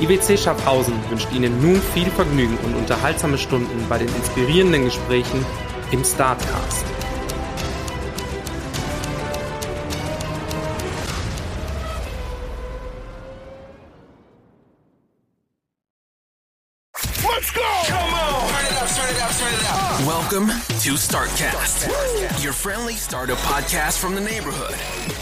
IWC Schaffhausen wünscht Ihnen nun viel Vergnügen und unterhaltsame Stunden bei den inspirierenden Gesprächen im Startcast. To Startcast, your friendly startup podcast from the neighborhood.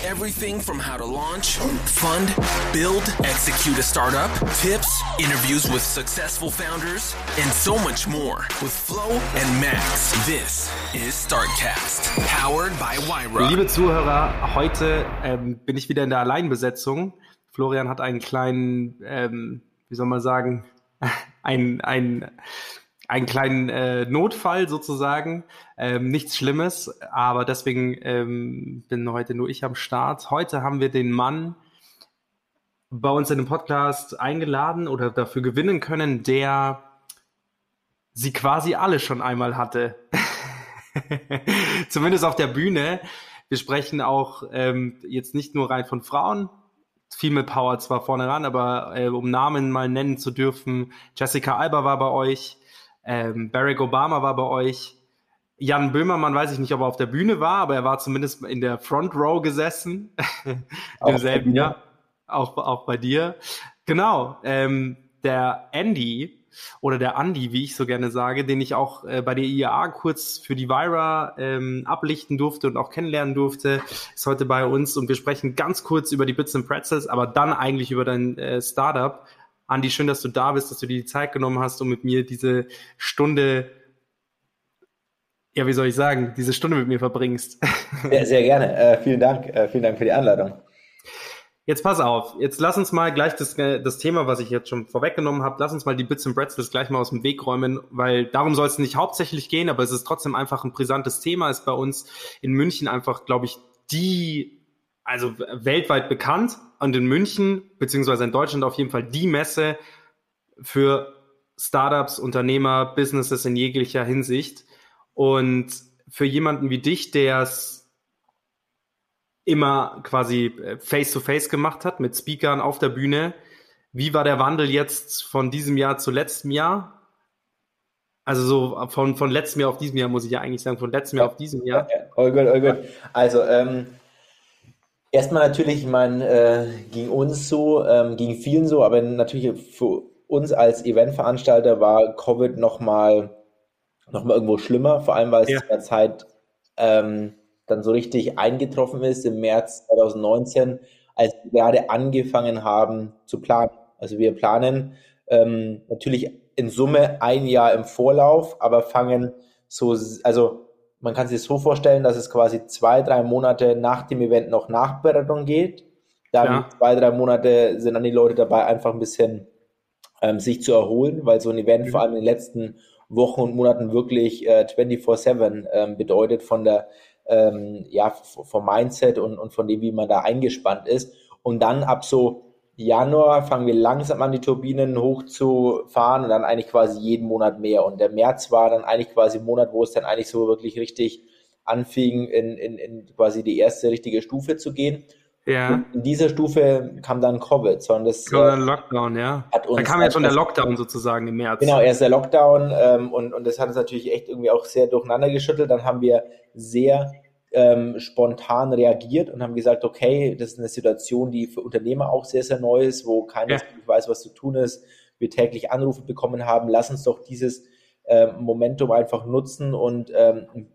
Everything from how to launch, fund, build, execute a startup, tips, interviews with successful founders, and so much more with Flo and Max. This is Startcast, powered by Wyra. Liebe Zuhörer, heute ähm, bin ich wieder in der Alleinbesetzung. Florian hat einen kleinen, ähm, wie soll man sagen, ein, ein, einen kleinen äh, Notfall sozusagen. Ähm, nichts Schlimmes, aber deswegen ähm, bin heute nur ich am Start. Heute haben wir den Mann bei uns in dem Podcast eingeladen oder dafür gewinnen können, der sie quasi alle schon einmal hatte. Zumindest auf der Bühne. Wir sprechen auch ähm, jetzt nicht nur rein von Frauen, Female Power zwar vorne ran, aber äh, um Namen mal nennen zu dürfen, Jessica Alba war bei euch, ähm, Barack Obama war bei euch, Jan Böhmermann weiß ich nicht, ob er auf der Bühne war, aber er war zumindest in der Front Row gesessen im selben Jahr, auch, auch bei dir. Genau, ähm, der Andy oder der Andy, wie ich so gerne sage, den ich auch äh, bei der IAA kurz für die Vira ähm, ablichten durfte und auch kennenlernen durfte, ist heute bei uns und wir sprechen ganz kurz über die Bits and Pretzels, aber dann eigentlich über dein äh, Startup. Andy, schön, dass du da bist, dass du dir die Zeit genommen hast, um mit mir diese Stunde ja, wie soll ich sagen, diese Stunde mit mir verbringst. Sehr, sehr gerne. Äh, vielen Dank. Äh, vielen Dank für die Einladung. Jetzt pass auf, jetzt lass uns mal gleich das, das Thema, was ich jetzt schon vorweggenommen habe, lass uns mal die Bits and Bretzels gleich mal aus dem Weg räumen, weil darum soll es nicht hauptsächlich gehen, aber es ist trotzdem einfach ein brisantes Thema, ist bei uns in München einfach, glaube ich, die, also weltweit bekannt und in München, beziehungsweise in Deutschland auf jeden Fall die Messe für Startups, Unternehmer, Businesses in jeglicher Hinsicht. Und für jemanden wie dich, der es immer quasi face-to-face gemacht hat mit Speakern auf der Bühne. Wie war der Wandel jetzt von diesem Jahr zu letztem Jahr? Also so von, von letztem Jahr auf diesem Jahr muss ich ja eigentlich sagen, von letztem Jahr auf diesem Jahr. all good, all good. Also ähm, erstmal natürlich, ich meine, äh, ging uns so, ähm, ging vielen so, aber natürlich für uns als Eventveranstalter war Covid nochmal noch mal irgendwo schlimmer, vor allem weil es ja. in der Zeit ähm, dann so richtig eingetroffen ist im März 2019, als wir gerade angefangen haben zu planen. Also wir planen ähm, natürlich in Summe ein Jahr im Vorlauf, aber fangen so, also man kann sich so vorstellen, dass es quasi zwei, drei Monate nach dem Event noch Nachbereitung geht. Dann ja. zwei, drei Monate sind dann die Leute dabei, einfach ein bisschen ähm, sich zu erholen, weil so ein Event mhm. vor allem in den letzten Wochen und Monaten wirklich äh, 24-7 ähm, bedeutet von der ähm, ja, vom Mindset und, und von dem, wie man da eingespannt ist. Und dann ab so Januar fangen wir langsam an, die Turbinen hochzufahren und dann eigentlich quasi jeden Monat mehr. Und der März war dann eigentlich quasi ein Monat, wo es dann eigentlich so wirklich richtig anfing, in, in, in quasi die erste richtige Stufe zu gehen. Ja. Und in dieser Stufe kam dann Covid, sondern das kam dann Lockdown, ja. Hat uns da kam ja schon der Lockdown sozusagen im März. Genau, erst der Lockdown ähm, und, und das hat uns natürlich echt irgendwie auch sehr durcheinander geschüttelt. Dann haben wir sehr ähm, spontan reagiert und haben gesagt, okay, das ist eine Situation, die für Unternehmer auch sehr, sehr neu ist, wo keiner ja. weiß, was zu tun ist. Wir täglich Anrufe bekommen haben. Lass uns doch dieses äh, Momentum einfach nutzen und ähm, ein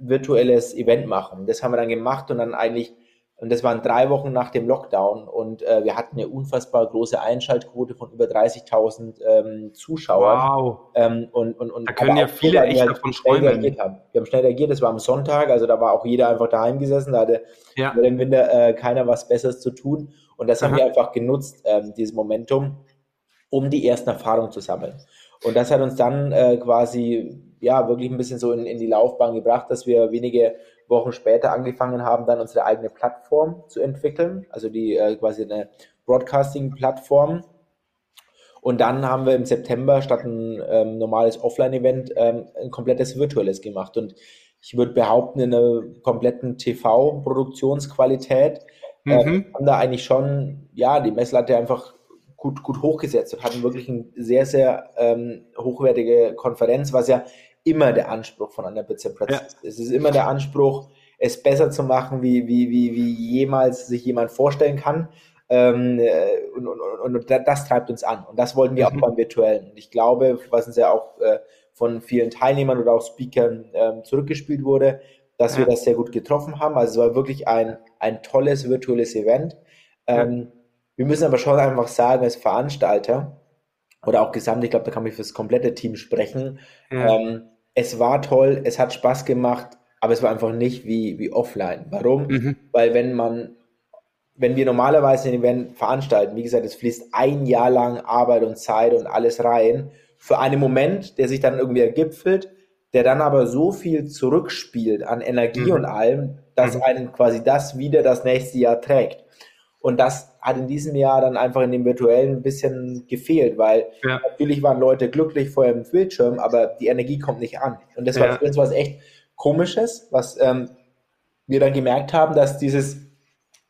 virtuelles Event machen. Das haben wir dann gemacht und dann eigentlich und das waren drei Wochen nach dem Lockdown und äh, wir hatten eine unfassbar große Einschaltquote von über 30.000 ähm, Zuschauern. Wow. Ähm, und, und, und da können ja viele echt halt davon träumen. Wir haben schnell reagiert, das war am Sonntag, also da war auch jeder einfach daheim gesessen, da hatte ja. über den Winter äh, keiner was Besseres zu tun. Und das Aha. haben wir einfach genutzt, ähm, dieses Momentum, um die ersten Erfahrungen zu sammeln. Und das hat uns dann äh, quasi ja wirklich ein bisschen so in, in die Laufbahn gebracht, dass wir wenige Wochen später angefangen haben, dann unsere eigene Plattform zu entwickeln, also die äh, quasi eine Broadcasting-Plattform. Und dann haben wir im September statt ein ähm, normales Offline-Event ähm, ein komplettes virtuelles gemacht. Und ich würde behaupten, in einer kompletten TV-Produktionsqualität äh, mhm. haben da eigentlich schon, ja, die Messlatte einfach gut, gut hochgesetzt und hatten wirklich eine sehr, sehr ähm, hochwertige Konferenz, was ja immer der Anspruch von einer Bizepretz ja. ist. Es ist immer der Anspruch, es besser zu machen, wie, wie, wie, wie jemals sich jemand vorstellen kann. Ähm, äh, und, und, und, und, das treibt uns an. Und das wollten wir mhm. auch beim Virtuellen. Und ich glaube, was uns ja auch äh, von vielen Teilnehmern oder auch Speakern ähm, zurückgespielt wurde, dass ja. wir das sehr gut getroffen haben. Also es war wirklich ein, ein tolles virtuelles Event. Ähm, ja. Wir müssen aber schon einfach sagen, als Veranstalter oder auch gesamt, ich glaube, da kann ich für das komplette Team sprechen, ähm, es war toll, es hat Spaß gemacht, aber es war einfach nicht wie, wie offline. Warum? Mhm. Weil wenn man, wenn wir normalerweise ein Event veranstalten, wie gesagt, es fließt ein Jahr lang Arbeit und Zeit und alles rein, für einen Moment, der sich dann irgendwie ergipfelt, der dann aber so viel zurückspielt an Energie mhm. und allem, dass mhm. einen quasi das wieder das nächste Jahr trägt. Und das hat in diesem Jahr dann einfach in dem virtuellen ein bisschen gefehlt, weil ja. natürlich waren Leute glücklich vor dem Bildschirm, aber die Energie kommt nicht an. Und das war ja. für uns was echt Komisches, was ähm, wir dann gemerkt haben, dass dieses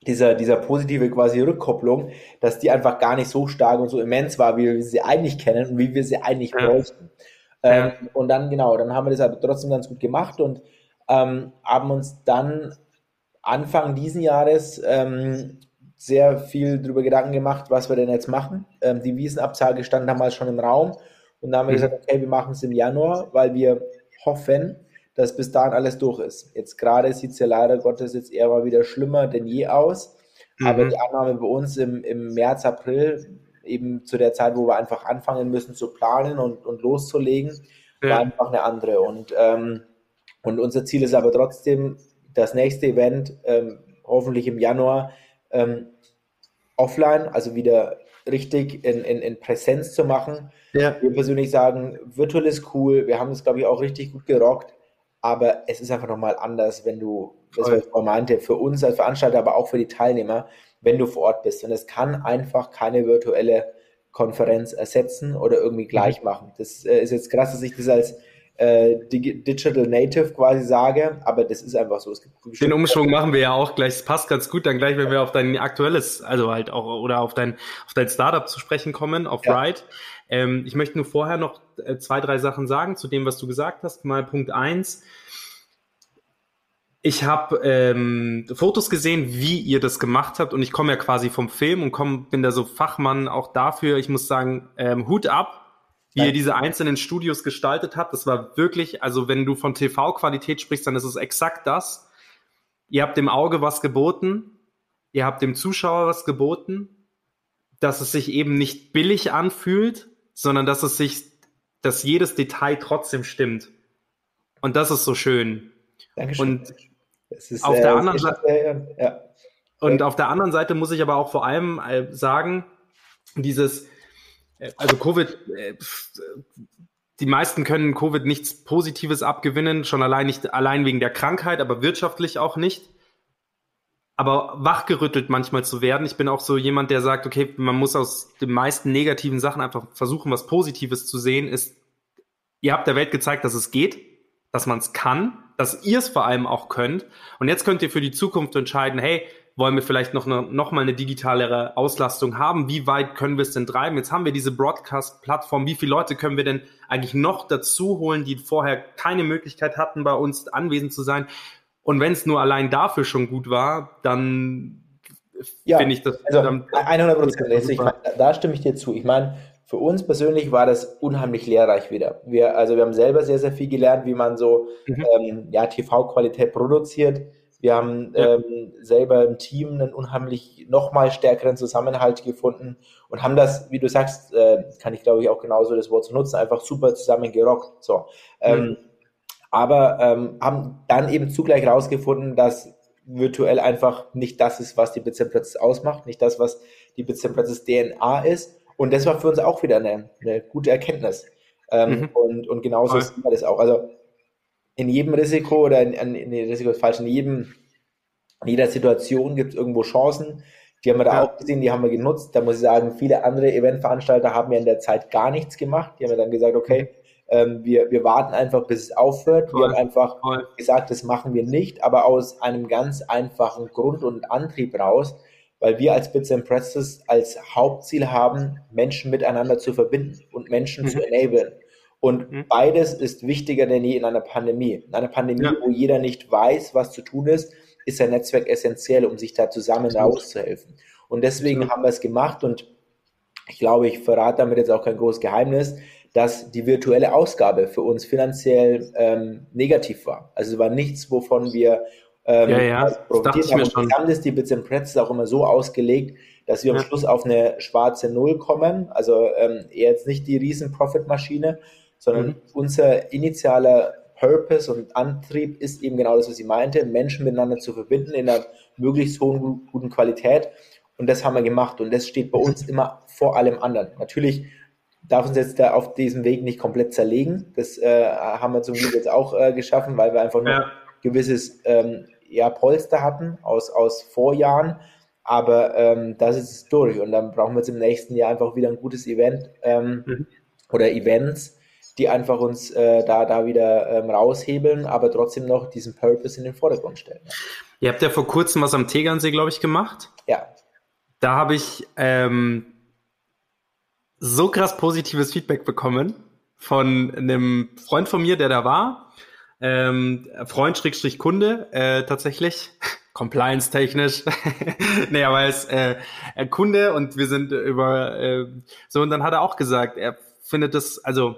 dieser, dieser positive quasi Rückkopplung, dass die einfach gar nicht so stark und so immens war, wie wir sie eigentlich kennen und wie wir sie eigentlich ja. bräuchten. Ähm, und dann, genau, dann haben wir das aber trotzdem ganz gut gemacht und ähm, haben uns dann Anfang diesen Jahres ähm, sehr viel darüber Gedanken gemacht, was wir denn jetzt machen. Ähm, die Wiesenabsage stand damals schon im Raum und dann haben wir mhm. gesagt, okay, wir machen es im Januar, weil wir hoffen, dass bis dahin alles durch ist. Jetzt gerade sieht es ja leider Gottes jetzt eher mal wieder schlimmer denn je aus. Mhm. Aber die Annahme bei uns im, im März, April, eben zu der Zeit, wo wir einfach anfangen müssen zu planen und, und loszulegen, ja. war einfach eine andere. Und, ähm, und unser Ziel ist aber trotzdem, das nächste Event, ähm, hoffentlich im Januar, ähm, offline, also wieder richtig in, in, in Präsenz zu machen. Ja. Wir persönlich sagen, virtuell ist cool, wir haben es, glaube ich, auch richtig gut gerockt, aber es ist einfach nochmal anders, wenn du, das was ich vorhin meinte, für uns als Veranstalter, aber auch für die Teilnehmer, wenn du vor Ort bist. Und es kann einfach keine virtuelle Konferenz ersetzen oder irgendwie gleich mhm. machen. Das äh, ist jetzt krass, dass ich das als äh, Digital Native quasi sage, aber das ist einfach so. Den Umschwung machen wir ja auch gleich, es passt ganz gut dann gleich, wenn wir auf dein aktuelles, also halt auch, oder auf dein, auf dein Startup zu sprechen kommen, auf ja. Ride. Ähm, ich möchte nur vorher noch äh, zwei, drei Sachen sagen zu dem, was du gesagt hast. Mal Punkt eins. Ich habe ähm, Fotos gesehen, wie ihr das gemacht habt und ich komme ja quasi vom Film und komm, bin da so Fachmann auch dafür. Ich muss sagen, ähm, Hut ab, wie ihr diese einzelnen Studios gestaltet habt. Das war wirklich, also wenn du von TV-Qualität sprichst, dann ist es exakt das. Ihr habt dem Auge was geboten, ihr habt dem Zuschauer was geboten, dass es sich eben nicht billig anfühlt, sondern dass es sich, dass jedes Detail trotzdem stimmt. Und das ist so schön. Dankeschön. Und ist, auf äh, der anderen Seite, ja. und auf der anderen Seite muss ich aber auch vor allem äh, sagen, dieses, also Covid, äh, die meisten können Covid nichts Positives abgewinnen, schon allein nicht allein wegen der Krankheit, aber wirtschaftlich auch nicht. Aber wachgerüttelt manchmal zu werden. Ich bin auch so jemand, der sagt, okay, man muss aus den meisten negativen Sachen einfach versuchen, was Positives zu sehen. Ist, ihr habt der Welt gezeigt, dass es geht, dass man es kann, dass ihr es vor allem auch könnt. Und jetzt könnt ihr für die Zukunft entscheiden, hey, wollen wir vielleicht noch, eine, noch mal eine digitalere Auslastung haben? Wie weit können wir es denn treiben? Jetzt haben wir diese Broadcast-Plattform. Wie viele Leute können wir denn eigentlich noch dazu holen, die vorher keine Möglichkeit hatten, bei uns anwesend zu sein? Und wenn es nur allein dafür schon gut war, dann Ja, finde ich das. Also dann, 100 Prozent. Da stimme ich dir zu. Ich meine, für uns persönlich war das unheimlich lehrreich wieder. Wir, also wir haben selber sehr, sehr viel gelernt, wie man so Mhm. ähm, ja, TV-Qualität produziert. Wir haben Ja. ähm, selber im Team einen unheimlich nochmal stärkeren Zusammenhalt gefunden und haben das, wie du sagst, äh, kann ich glaube ich auch genauso das Wort zu nutzen, einfach super zusammen gerockt. So. Ähm, Mhm. aber ähm, haben dann eben zugleich rausgefunden, dass virtuell einfach nicht das ist, was die Bizeplätze ausmacht, nicht das, was die Bizeplätze DNA ist. Und das war für uns auch wieder eine, eine gute Erkenntnis. Ähm, Mhm. und, und genauso Voll. sehen wir das auch. Also in jedem Risiko oder in, in, in Risiko ist falsch, in jedem, in jeder Situation gibt es irgendwo Chancen. Die haben wir da Ja. auch gesehen, die haben wir genutzt. Da muss ich sagen, viele andere Eventveranstalter haben ja in der Zeit gar nichts gemacht. Die haben ja dann gesagt, okay, ähm, wir, wir warten einfach, bis es aufhört. Voll. Wir haben einfach Voll. gesagt, das machen wir nicht, aber aus einem ganz einfachen Grund und Antrieb raus, weil wir als Bits and Pretzels als Hauptziel haben, Menschen miteinander zu verbinden und Menschen Mhm. zu enablen. Und Mhm. beides ist wichtiger denn je in einer Pandemie. In einer Pandemie, Ja. wo jeder nicht weiß, was zu tun ist, ist ein Netzwerk essentiell, um sich da zusammen Absolut. rauszuhelfen. Und deswegen haben wir es gemacht und ich glaube, ich verrate damit jetzt auch kein großes Geheimnis, dass die virtuelle Ausgabe für uns finanziell ähm, negativ war. Also es war nichts, wovon wir ähm, Ja, ja, das profitiert haben. Und schon. Gesamt ist die Bits and Pretzels auch immer so ausgelegt, dass wir am Ja. Schluss auf eine schwarze Null kommen. Also ähm, jetzt nicht die riesen Profit-Maschine, sondern Mhm. unser initialer Purpose und Antrieb ist eben genau das, was sie meinte, Menschen miteinander zu verbinden in einer möglichst hohen, gu- guten Qualität. Und das haben wir gemacht. Und das steht bei uns immer vor allem anderen. Natürlich darf uns jetzt da auf diesem Weg nicht komplett zerlegen. Das äh, haben wir zum Glück jetzt auch äh, geschaffen, weil wir einfach noch Ja. gewisses ähm, ja, Polster hatten aus, aus Vorjahren. Aber ähm, das ist es durch. Und dann brauchen wir jetzt im nächsten Jahr einfach wieder ein gutes Event ähm, Mhm. oder Events, die einfach uns äh, da, da wieder ähm, raushebeln, aber trotzdem noch diesen Purpose in den Vordergrund stellen. Ihr habt ja vor kurzem was am Tegernsee, glaube ich, gemacht. Ja, Da habe ich ähm, so krass positives Feedback bekommen von einem Freund von mir, der da war. Ähm, Freund Schrägstrich Kunde, äh, tatsächlich. Compliance-technisch. nee, aber er ist äh, Kunde und wir sind über äh, so und dann hat er auch gesagt, er findet das, also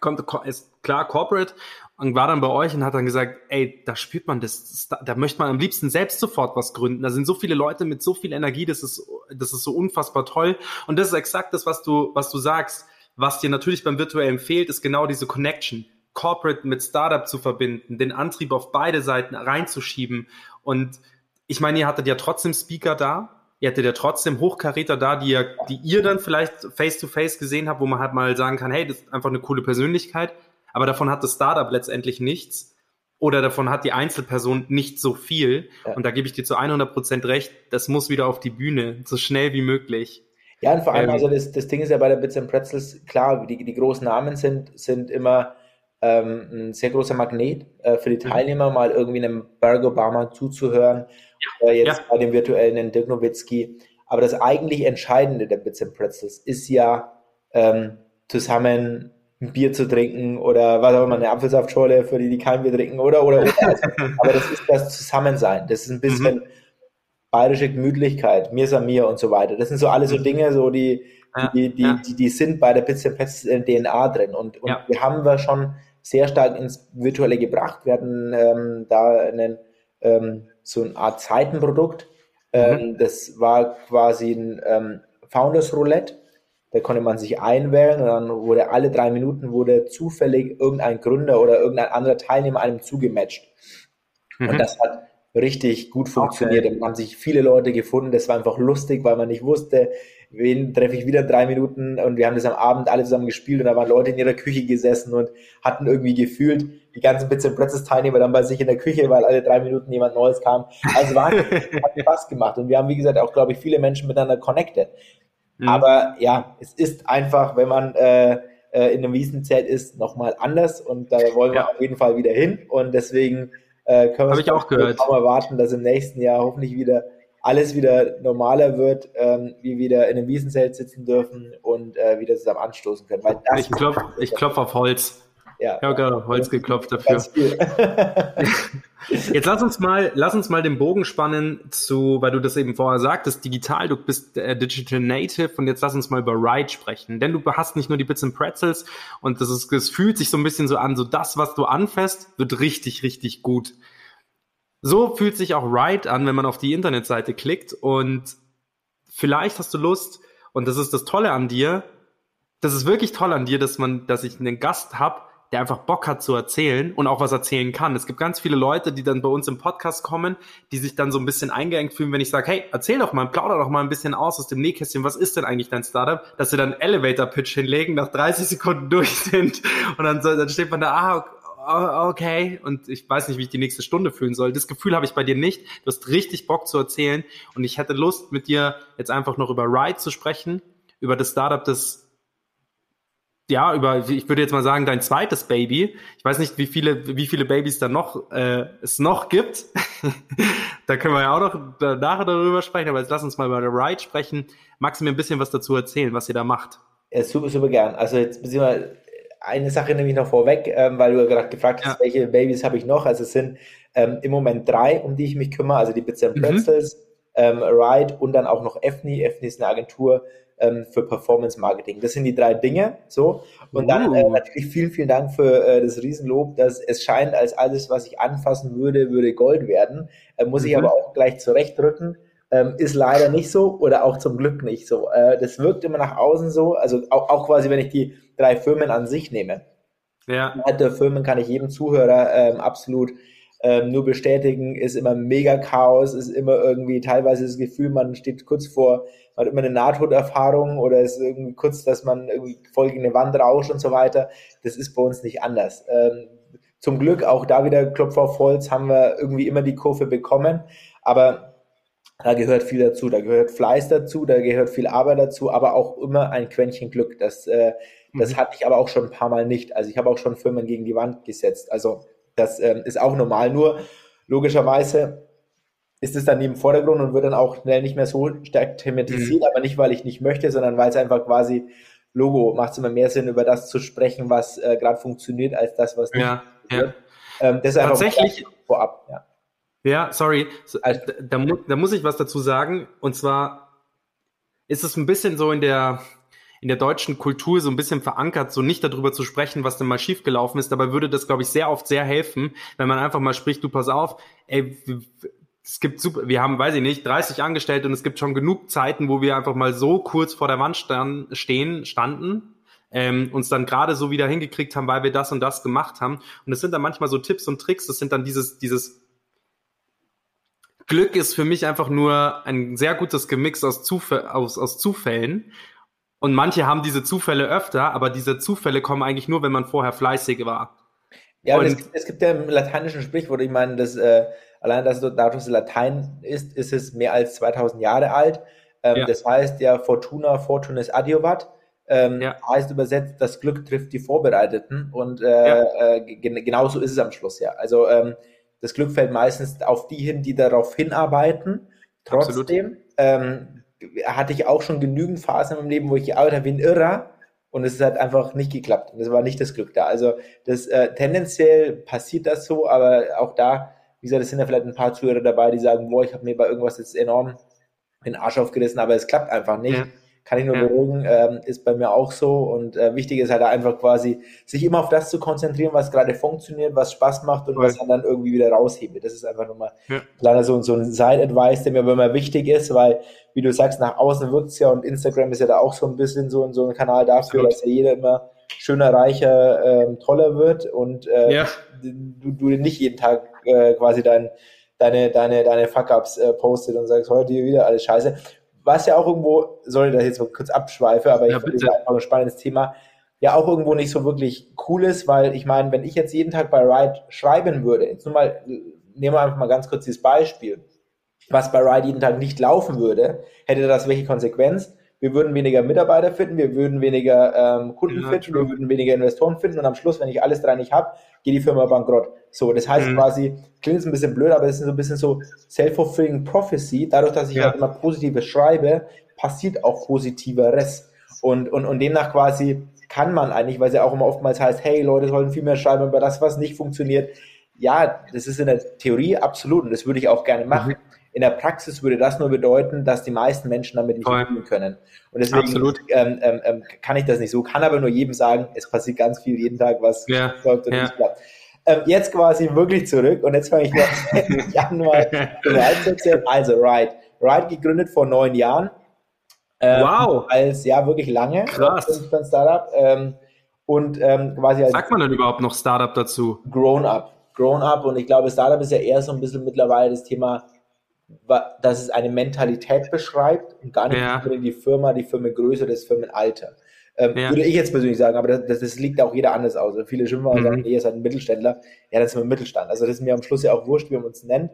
kommt ist klar Corporate und war dann bei euch und hat dann gesagt, ey, da spürt man das, da, da möchte man am liebsten selbst sofort was gründen. Da sind so viele Leute mit so viel Energie, das ist das ist so unfassbar toll und das ist exakt das, was du was du sagst. Was dir natürlich beim virtuellen fehlt, ist genau diese Connection. Corporate mit Startup zu verbinden, den Antrieb auf beide Seiten reinzuschieben. Und ich meine, ihr hattet ja trotzdem Speaker da, ihr hattet ja trotzdem Hochkaräter da, die ihr, die ihr dann vielleicht face to face gesehen habt, wo man halt mal sagen kann, hey, das ist einfach eine coole Persönlichkeit, aber davon hat das Startup letztendlich nichts. Oder davon hat die Einzelperson nicht so viel. Ja. Und da gebe ich dir zu 100 Prozent recht. Das muss wieder auf die Bühne, so schnell wie möglich. Ja, und vor allem, Ähm, also das, das Ding ist ja bei der Bits and Pretzels, klar, die, die großen Namen sind, sind immer ähm, ein sehr großer Magnet äh, für die Mhm. Teilnehmer, mal irgendwie einem Barack Obama zuzuhören, äh, jetzt Ja. bei dem virtuellen Dirk Nowitzki. Aber das eigentlich Entscheidende der Bits and Pretzels ist ja, ähm, zusammen ein Bier zu trinken oder was auch immer, eine Apfelsaftschorle für die, die kein Bier trinken oder, oder, oder. Also, aber das ist das Zusammensein. Das ist ein bisschen bayerische Gemütlichkeit, mir ist mir und so weiter. Das sind so alle so Dinge, so die, Ja, die, die, ja. die, die sind bei der Bits and Pets in DNA drin. Und, und Ja. die haben wir schon sehr stark ins Virtuelle gebracht. Wir hatten ähm, da einen, ähm, so eine Art Zeitenprodukt. Ähm, das war quasi ein ähm, Founders Roulette. Da konnte man sich einwählen und dann wurde alle drei Minuten wurde zufällig irgendein Gründer oder irgendein anderer Teilnehmer einem zugematcht. Mhm. Und das hat richtig gut funktioniert. Okay. Und haben sich viele Leute gefunden. Das war einfach lustig, weil man nicht wusste, wen treffe ich wieder drei Minuten. Und wir haben das am Abend alle zusammen gespielt und da waren Leute in ihrer Küche gesessen und hatten irgendwie gefühlt die ganzen Bits and Pretzels Teilnehmer dann bei sich in der Küche, weil alle drei Minuten jemand Neues kam. Also war hat Spaß gemacht. Und wir haben, wie gesagt, auch, glaube ich, viele Menschen miteinander connected. Mhm. Aber ja, es ist einfach, wenn man äh, äh, in einem Wiesenzelt ist, nochmal anders und da wollen wir Ja. auf jeden Fall wieder hin und deswegen äh, können wir auch auch mal warten, dass im nächsten Jahr hoffentlich wieder alles wieder normaler wird, ähm, wir wieder in einem Wiesenzelt sitzen dürfen und äh, wieder zusammen anstoßen können. Weil das Ich klopf, ich klopf auf Holz. Ja, ja gerade Holz geklopft dafür. Jetzt lass uns mal, lass uns mal den Bogen spannen zu, weil du das eben vorher sagtest, digital, du bist äh, Digital Native und jetzt lass uns mal über Ride sprechen. Denn du hast nicht nur die Bits and Pretzels und das ist, es fühlt sich so ein bisschen so an, so das, was du anfasst, wird richtig, richtig gut. So fühlt sich auch Ride an, wenn man auf die Internetseite klickt und vielleicht hast du Lust, und das ist das Tolle an dir, das ist wirklich toll an dir, dass man, dass ich einen Gast habe, der einfach Bock hat zu erzählen und auch was erzählen kann. Es gibt ganz viele Leute, die dann bei uns im Podcast kommen, die sich dann so ein bisschen eingeengt fühlen, wenn ich sage, hey, erzähl doch mal, plauder doch mal ein bisschen aus aus dem Nähkästchen, was ist denn eigentlich dein Startup? Dass sie dann Elevator-Pitch hinlegen, nach 30 Sekunden durch sind und dann, dann steht man da, ah, okay, und ich weiß nicht, wie ich die nächste Stunde fühlen soll. Das Gefühl habe ich bei dir nicht. Du hast richtig Bock zu erzählen und ich hätte Lust, mit dir jetzt einfach noch über Ride zu sprechen, über das Startup, das ja, über, ich würde jetzt mal sagen, dein zweites Baby. Ich weiß nicht, wie viele, wie viele Babys da noch, äh, es noch gibt. da können wir ja auch noch nachher darüber sprechen, aber jetzt lass uns mal über Ride sprechen. Magst du mir ein bisschen was dazu erzählen, was ihr da macht? Ja, super, super gern. Also jetzt beziehungsweise eine Sache nehme ich noch vorweg, ähm, weil du gerade gefragt hast, ja. welche Babys habe ich noch? Also es sind ähm, im Moment drei, um die ich mich kümmere, also die Bits and mhm. Pretzels, ähm, Ride und dann auch noch EFNI. EFNI ist eine Agentur, ähm, für Performance Marketing. Das sind die drei Dinge. So. Und dann äh, uh. natürlich vielen, vielen Dank für äh, das Riesenlob, dass es scheint, als alles, was ich anfassen würde, würde Gold werden. Äh, muss mhm. ich aber auch gleich zurechtrücken. Ähm, ist leider nicht so oder auch zum Glück nicht so. Äh, das wirkt immer nach außen so, also auch, auch quasi, wenn ich die drei Firmen an sich nehme. Ja. Der Firmen kann ich jedem Zuhörer ähm, absolut ähm, nur bestätigen, ist immer mega Chaos, ist immer irgendwie teilweise das Gefühl, man steht kurz vor, man hat immer eine Nahtoderfahrung oder ist irgendwie kurz, dass man irgendwie voll gegen eine Wand rauscht und so weiter. Das ist bei uns nicht anders. Ähm, zum Glück auch da wieder Klopfer auf Holz haben wir irgendwie immer die Kurve bekommen, aber da gehört viel dazu, da gehört Fleiß dazu, da gehört viel Arbeit dazu, aber auch immer ein Quäntchen Glück. Das, äh, das mhm. hatte ich aber auch schon ein paar Mal nicht. Also ich habe auch schon Firmen gegen die Wand gesetzt. Also das ähm, ist auch normal, nur logischerweise ist es dann im Vordergrund und wird dann auch schnell nicht mehr so stark thematisiert, mhm. aber nicht, weil ich nicht möchte, sondern weil es einfach quasi Logo macht es immer mehr Sinn, über das zu sprechen, was äh, gerade funktioniert, als das, was nicht ja, funktioniert. Ja. Ähm, das ist Tatsächlich vorab, ja. Ja, sorry, da, da, da muss ich was dazu sagen. Und zwar ist es ein bisschen so in der, in der deutschen Kultur so ein bisschen verankert, so nicht darüber zu sprechen, was denn mal schiefgelaufen ist. Dabei würde das, glaube ich, sehr oft sehr helfen, wenn man einfach mal spricht, du pass auf, ey, es gibt super, wir haben, weiß ich nicht, 30 Angestellte und es gibt schon genug Zeiten, wo wir einfach mal so kurz vor der Wand stand, stehen, standen, ähm, uns dann gerade so wieder hingekriegt haben, weil wir das und das gemacht haben. Und es sind dann manchmal so Tipps und Tricks, das sind dann dieses, dieses Glück ist für mich einfach nur ein sehr gutes Gemix aus, Zuf aus, aus Zufällen. Und manche haben diese Zufälle öfter, aber diese Zufälle kommen eigentlich nur, wenn man vorher fleißig war. Ja, und es, es gibt ja im lateinischen Sprichwort, ich meine, das, äh, allein dass dadurch, dass es Latein ist, ist es mehr als 2000 Jahre alt. Ähm, ja. Das heißt ja Fortuna, Fortunis adiovat. Ähm, ja. Heißt übersetzt, das Glück trifft die Vorbereiteten und äh, ja. äh, genauso ist es am Schluss ja. Also ähm, das Glück fällt meistens auf die hin, die darauf hinarbeiten. Trotzdem, ähm, hatte ich auch schon genügend Phasen in meinem Leben, wo ich gearbeitet habe wie ein Irrer und es hat einfach nicht geklappt. Und es war nicht das Glück da. Also das äh, tendenziell passiert das so, aber auch da, wie gesagt, es sind ja vielleicht ein paar Zuhörer dabei, die sagen, boah, ich habe mir bei irgendwas jetzt enorm den Arsch aufgerissen, aber es klappt einfach nicht. Ja kann ich nur ja. beruhigen, ähm, ist bei mir auch so. Und äh, wichtig ist halt einfach quasi, sich immer auf das zu konzentrieren, was gerade funktioniert, was Spaß macht und Voll. was dann irgendwie wieder raushebe. Das ist einfach nochmal ja. kleiner so, so ein Side-Advice, der mir aber immer wichtig ist, weil, wie du sagst, nach außen wirkt's ja und Instagram ist ja da auch so ein bisschen so, so ein Kanal dafür, dass ja jeder immer schöner, reicher, ähm, toller wird und äh, ja. du, du nicht jeden Tag äh, quasi dein deine, deine, deine Fuck-Ups äh, postet und sagst, heute hier wieder alles scheiße was ja auch irgendwo, sorry, dass ich jetzt mal kurz abschweife, aber ich ja, finde das einfach ein spannendes Thema, ja auch irgendwo nicht so wirklich cool ist, weil ich meine, wenn ich jetzt jeden Tag bei Ride schreiben würde, jetzt nur mal, nehmen wir einfach mal ganz kurz dieses Beispiel, was bei Ride jeden Tag nicht laufen würde, hätte das welche Konsequenz? Wir würden weniger Mitarbeiter finden, wir würden weniger ähm, Kunden ja, finden, wir würden weniger Investoren finden und am Schluss, wenn ich alles drei nicht habe, geht die Firma bankrott. So, das heißt mhm. quasi, klingt jetzt ein bisschen blöd, aber es ist so ein bisschen so self-fulfilling prophecy. Dadurch, dass ich ja. halt immer Positives schreibe, passiert auch Positiveres. Und, und, und demnach quasi kann man eigentlich, weil es ja auch immer oftmals heißt, hey, Leute sollen viel mehr schreiben über das, was nicht funktioniert. Ja, das ist in der Theorie absolut und das würde ich auch gerne machen. Mhm. In der Praxis würde das nur bedeuten, dass die meisten Menschen damit nicht umgehen können. Und deswegen ähm, ähm, ähm, kann ich das nicht so, kann aber nur jedem sagen, es passiert ganz viel jeden Tag, was ja. läuft und ja. nicht klappt. Ähm, jetzt quasi wirklich zurück und jetzt fange ich im Januar zu erzählen. Also, Ride. Ride gegründet vor neun Jahren. Ähm, wow. Als, ja, wirklich lange. Krass. Ein Startup. Ähm, und quasi als Sagt man denn überhaupt noch Startup dazu? Grown Up. Grown Up. Und ich glaube, Startup ist ja eher so ein bisschen mittlerweile das Thema, dass es eine Mentalität beschreibt und gar nicht ja. die Firma, die Firmengröße, das Firmenalter. Ähm, ja. Würde ich jetzt persönlich sagen, aber das, das liegt auch jeder anders aus. Viele schimpfen und mhm. sagen, nee, ihr seid ein Mittelständler. Ja, das ist ein Mittelstand. Also das ist mir am Schluss ja auch wurscht, wie man uns nennt.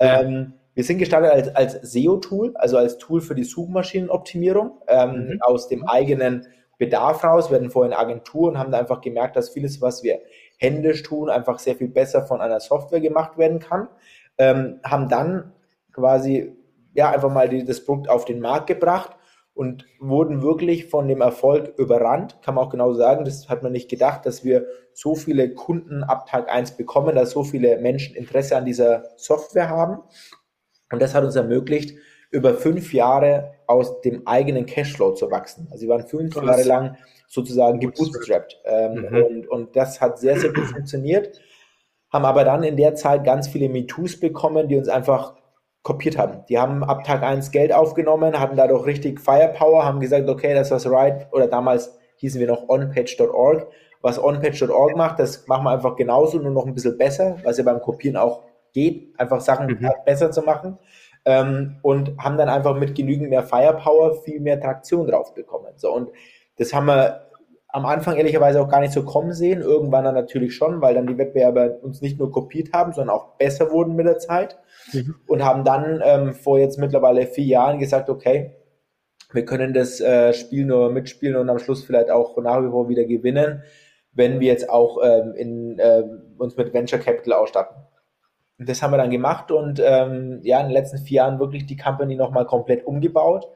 Ja. Ähm, wir sind gestartet als, als SEO-Tool, also als Tool für die Suchmaschinenoptimierung ähm, mhm. aus dem eigenen Bedarf raus. Wir hatten vorhin Agentur und haben da einfach gemerkt, dass vieles, was wir händisch tun, einfach sehr viel besser von einer Software gemacht werden kann. Ähm, haben dann quasi ja einfach mal die, das Produkt auf den Markt gebracht und wurden wirklich von dem Erfolg überrannt. Kann man auch genau sagen, das hat man nicht gedacht, dass wir so viele Kunden ab Tag 1 bekommen, dass so viele Menschen Interesse an dieser Software haben. Und das hat uns ermöglicht, über fünf Jahre aus dem eigenen Cashflow zu wachsen. Also wir waren fünf Krass. Jahre lang sozusagen gebootstrapped. Ähm, mhm. und, und das hat sehr, sehr gut funktioniert. Haben aber dann in der Zeit ganz viele MeToos bekommen, die uns einfach kopiert haben. Die haben ab Tag 1 Geld aufgenommen, hatten dadurch richtig Firepower, haben gesagt, okay, das was right, oder damals hießen wir noch onpage.org. Was onpage.org macht, das machen wir einfach genauso, nur noch ein bisschen besser, was ja beim Kopieren auch geht, einfach Sachen mhm. besser zu machen. Ähm, und haben dann einfach mit genügend mehr Firepower viel mehr Traktion drauf bekommen. So, und das haben wir am Anfang ehrlicherweise auch gar nicht so kommen sehen, irgendwann dann natürlich schon, weil dann die Wettbewerber uns nicht nur kopiert haben, sondern auch besser wurden mit der Zeit mhm. und haben dann ähm, vor jetzt mittlerweile vier Jahren gesagt, okay, wir können das äh, Spiel nur mitspielen und am Schluss vielleicht auch nach wie vor wieder gewinnen, wenn wir jetzt auch ähm, in, äh, uns mit Venture Capital ausstatten. Und das haben wir dann gemacht und ähm, ja, in den letzten vier Jahren wirklich die Company nochmal komplett umgebaut.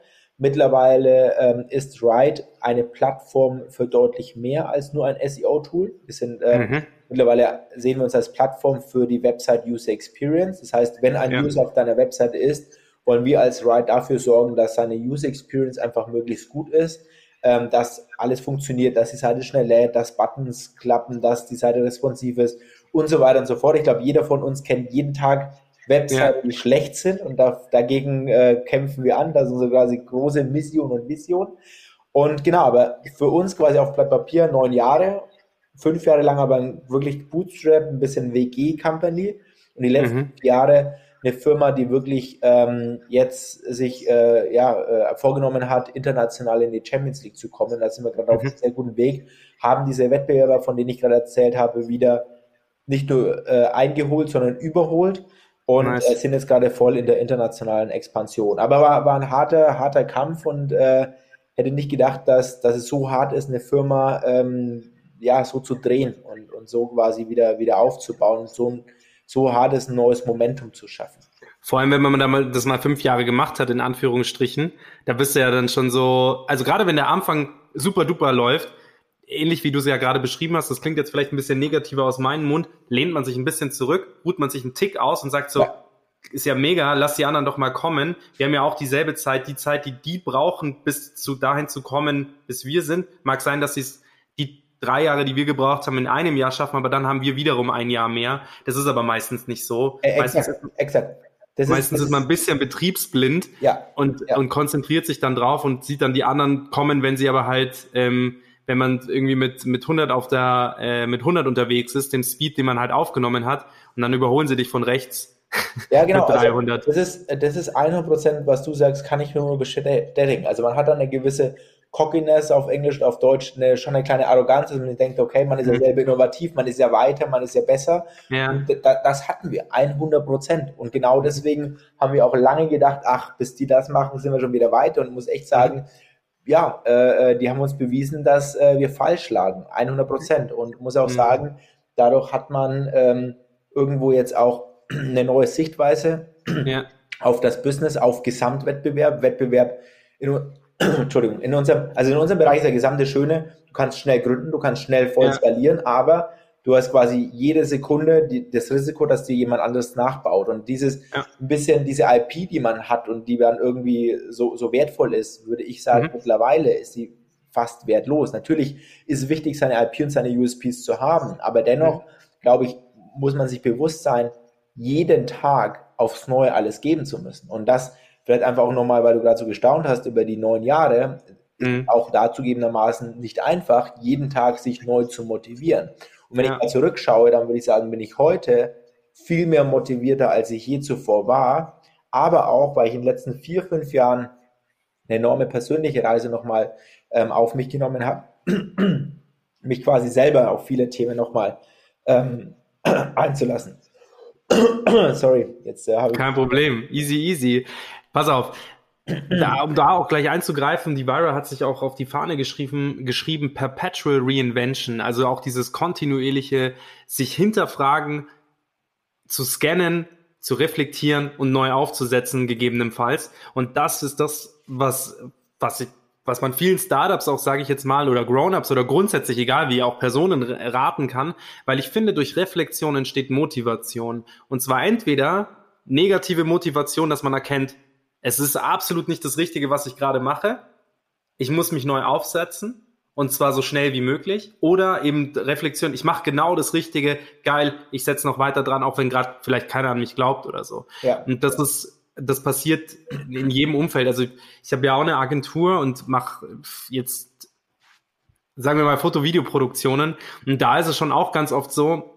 Mittlerweile ähm, ist Ride eine Plattform für deutlich mehr als nur ein SEO-Tool. Wir sind ähm, mhm. mittlerweile sehen wir uns als Plattform für die Website User Experience. Das heißt, wenn ein ja. User auf deiner Website ist, wollen wir als Ride dafür sorgen, dass seine User Experience einfach möglichst gut ist, ähm, dass alles funktioniert, dass die Seite schnell lädt, dass Buttons klappen, dass die Seite responsiv ist und so weiter und so fort. Ich glaube, jeder von uns kennt jeden Tag Webseiten, ja. die schlecht sind und da, dagegen äh, kämpfen wir an. Das ist so quasi große Mission und Vision. Und genau, aber für uns quasi auf Blatt Papier neun Jahre, fünf Jahre lang aber wirklich Bootstrap, ein bisschen WG-Company und die letzten mhm. Jahre eine Firma, die wirklich ähm, jetzt sich äh, ja, äh, vorgenommen hat, international in die Champions League zu kommen. Da sind wir gerade mhm. auf einem sehr guten Weg, haben diese Wettbewerber, von denen ich gerade erzählt habe, wieder nicht nur äh, eingeholt, sondern überholt und nice. äh, sind jetzt gerade voll in der internationalen Expansion. Aber war, war ein harter, harter Kampf und äh, hätte nicht gedacht, dass, dass es so hart ist, eine Firma ähm, ja so zu drehen und, und so quasi wieder, wieder aufzubauen, so ein so hartes neues Momentum zu schaffen. Vor allem, wenn man da mal, das mal fünf Jahre gemacht hat, in Anführungsstrichen, da bist du ja dann schon so, also gerade wenn der Anfang super duper läuft, ähnlich wie du es ja gerade beschrieben hast, das klingt jetzt vielleicht ein bisschen negativer aus meinem Mund, lehnt man sich ein bisschen zurück, ruht man sich einen Tick aus und sagt so, ja. ist ja mega, lass die anderen doch mal kommen. Wir haben ja auch dieselbe Zeit, die Zeit, die die brauchen, bis zu dahin zu kommen, bis wir sind. Mag sein, dass sie es die drei Jahre, die wir gebraucht haben, in einem Jahr schaffen, aber dann haben wir wiederum ein Jahr mehr. Das ist aber meistens nicht so. Äh, meistens exakt, ist, exakt. Das meistens ist, ist, man ein bisschen betriebsblind ja, und, ja. und konzentriert sich dann drauf und sieht dann die anderen kommen, wenn sie aber halt ähm, wenn man irgendwie mit, mit 100 auf der, äh, mit 100 unterwegs ist, dem Speed, den man halt aufgenommen hat, und dann überholen sie dich von rechts. Ja, genau. mit 300. Also das ist, das ist 100 Prozent, was du sagst, kann ich nur bestätigen. Also man hat dann eine gewisse Cockiness auf Englisch und auf Deutsch eine, schon eine kleine Arroganz, dass man denkt, okay, man ist ja mhm. selber innovativ, man ist ja weiter, man ist ja besser. Ja. Und da, das hatten wir, 100 Prozent. Und genau deswegen haben wir auch lange gedacht, ach, bis die das machen, sind wir schon wieder weiter. Und muss echt sagen, mhm ja, äh, äh, die haben uns bewiesen, dass äh, wir falsch lagen, 100 Prozent. Und muss auch mhm. sagen, dadurch hat man ähm, irgendwo jetzt auch eine neue Sichtweise ja. auf das Business, auf Gesamtwettbewerb, Wettbewerb in, Entschuldigung, in unserem, also in unserem Bereich ist der gesamte Schöne, du kannst schnell gründen, du kannst schnell voll ja. skalieren, aber du hast quasi jede Sekunde die, das Risiko, dass dir jemand anderes nachbaut. Und dieses ja. ein bisschen diese IP, die man hat und die dann irgendwie so, so wertvoll ist, würde ich sagen, mhm. mittlerweile ist sie fast wertlos. Natürlich ist es wichtig, seine IP und seine USPs zu haben, aber dennoch, mhm. glaube ich, muss man sich bewusst sein, jeden Tag aufs Neue alles geben zu müssen. Und das vielleicht einfach auch nochmal, weil du gerade so gestaunt hast über die neun Jahre, mhm. auch dazugegebenermaßen nicht einfach, jeden Tag sich neu zu motivieren. Und wenn ja. ich mal zurückschaue, dann würde ich sagen, bin ich heute viel mehr motivierter, als ich je zuvor war. Aber auch, weil ich in den letzten vier, fünf Jahren eine enorme persönliche Reise nochmal ähm, auf mich genommen habe, mich quasi selber auf viele Themen nochmal ähm, einzulassen. Sorry, jetzt äh, habe ich. Kein Problem, easy, easy. Pass auf, da, um da auch gleich einzugreifen, die Vira hat sich auch auf die Fahne geschrieben, geschrieben Perpetual Reinvention, also auch dieses kontinuierliche sich hinterfragen, zu scannen, zu reflektieren und neu aufzusetzen, gegebenenfalls. Und das ist das, was, was ich, was man vielen Startups auch, sage ich jetzt mal, oder Grown-ups oder grundsätzlich, egal wie, auch Personen raten kann, weil ich finde, durch Reflexion entsteht Motivation. Und zwar entweder negative Motivation, dass man erkennt, es ist absolut nicht das Richtige, was ich gerade mache. Ich muss mich neu aufsetzen und zwar so schnell wie möglich. Oder eben Reflexion, ich mache genau das Richtige, geil, ich setze noch weiter dran, auch wenn gerade vielleicht keiner an mich glaubt oder so. Ja. Und das ist, das passiert in jedem Umfeld. Also ich habe ja auch eine Agentur und mache jetzt, sagen wir mal, Foto-Video-Produktionen. Und da ist es schon auch ganz oft so,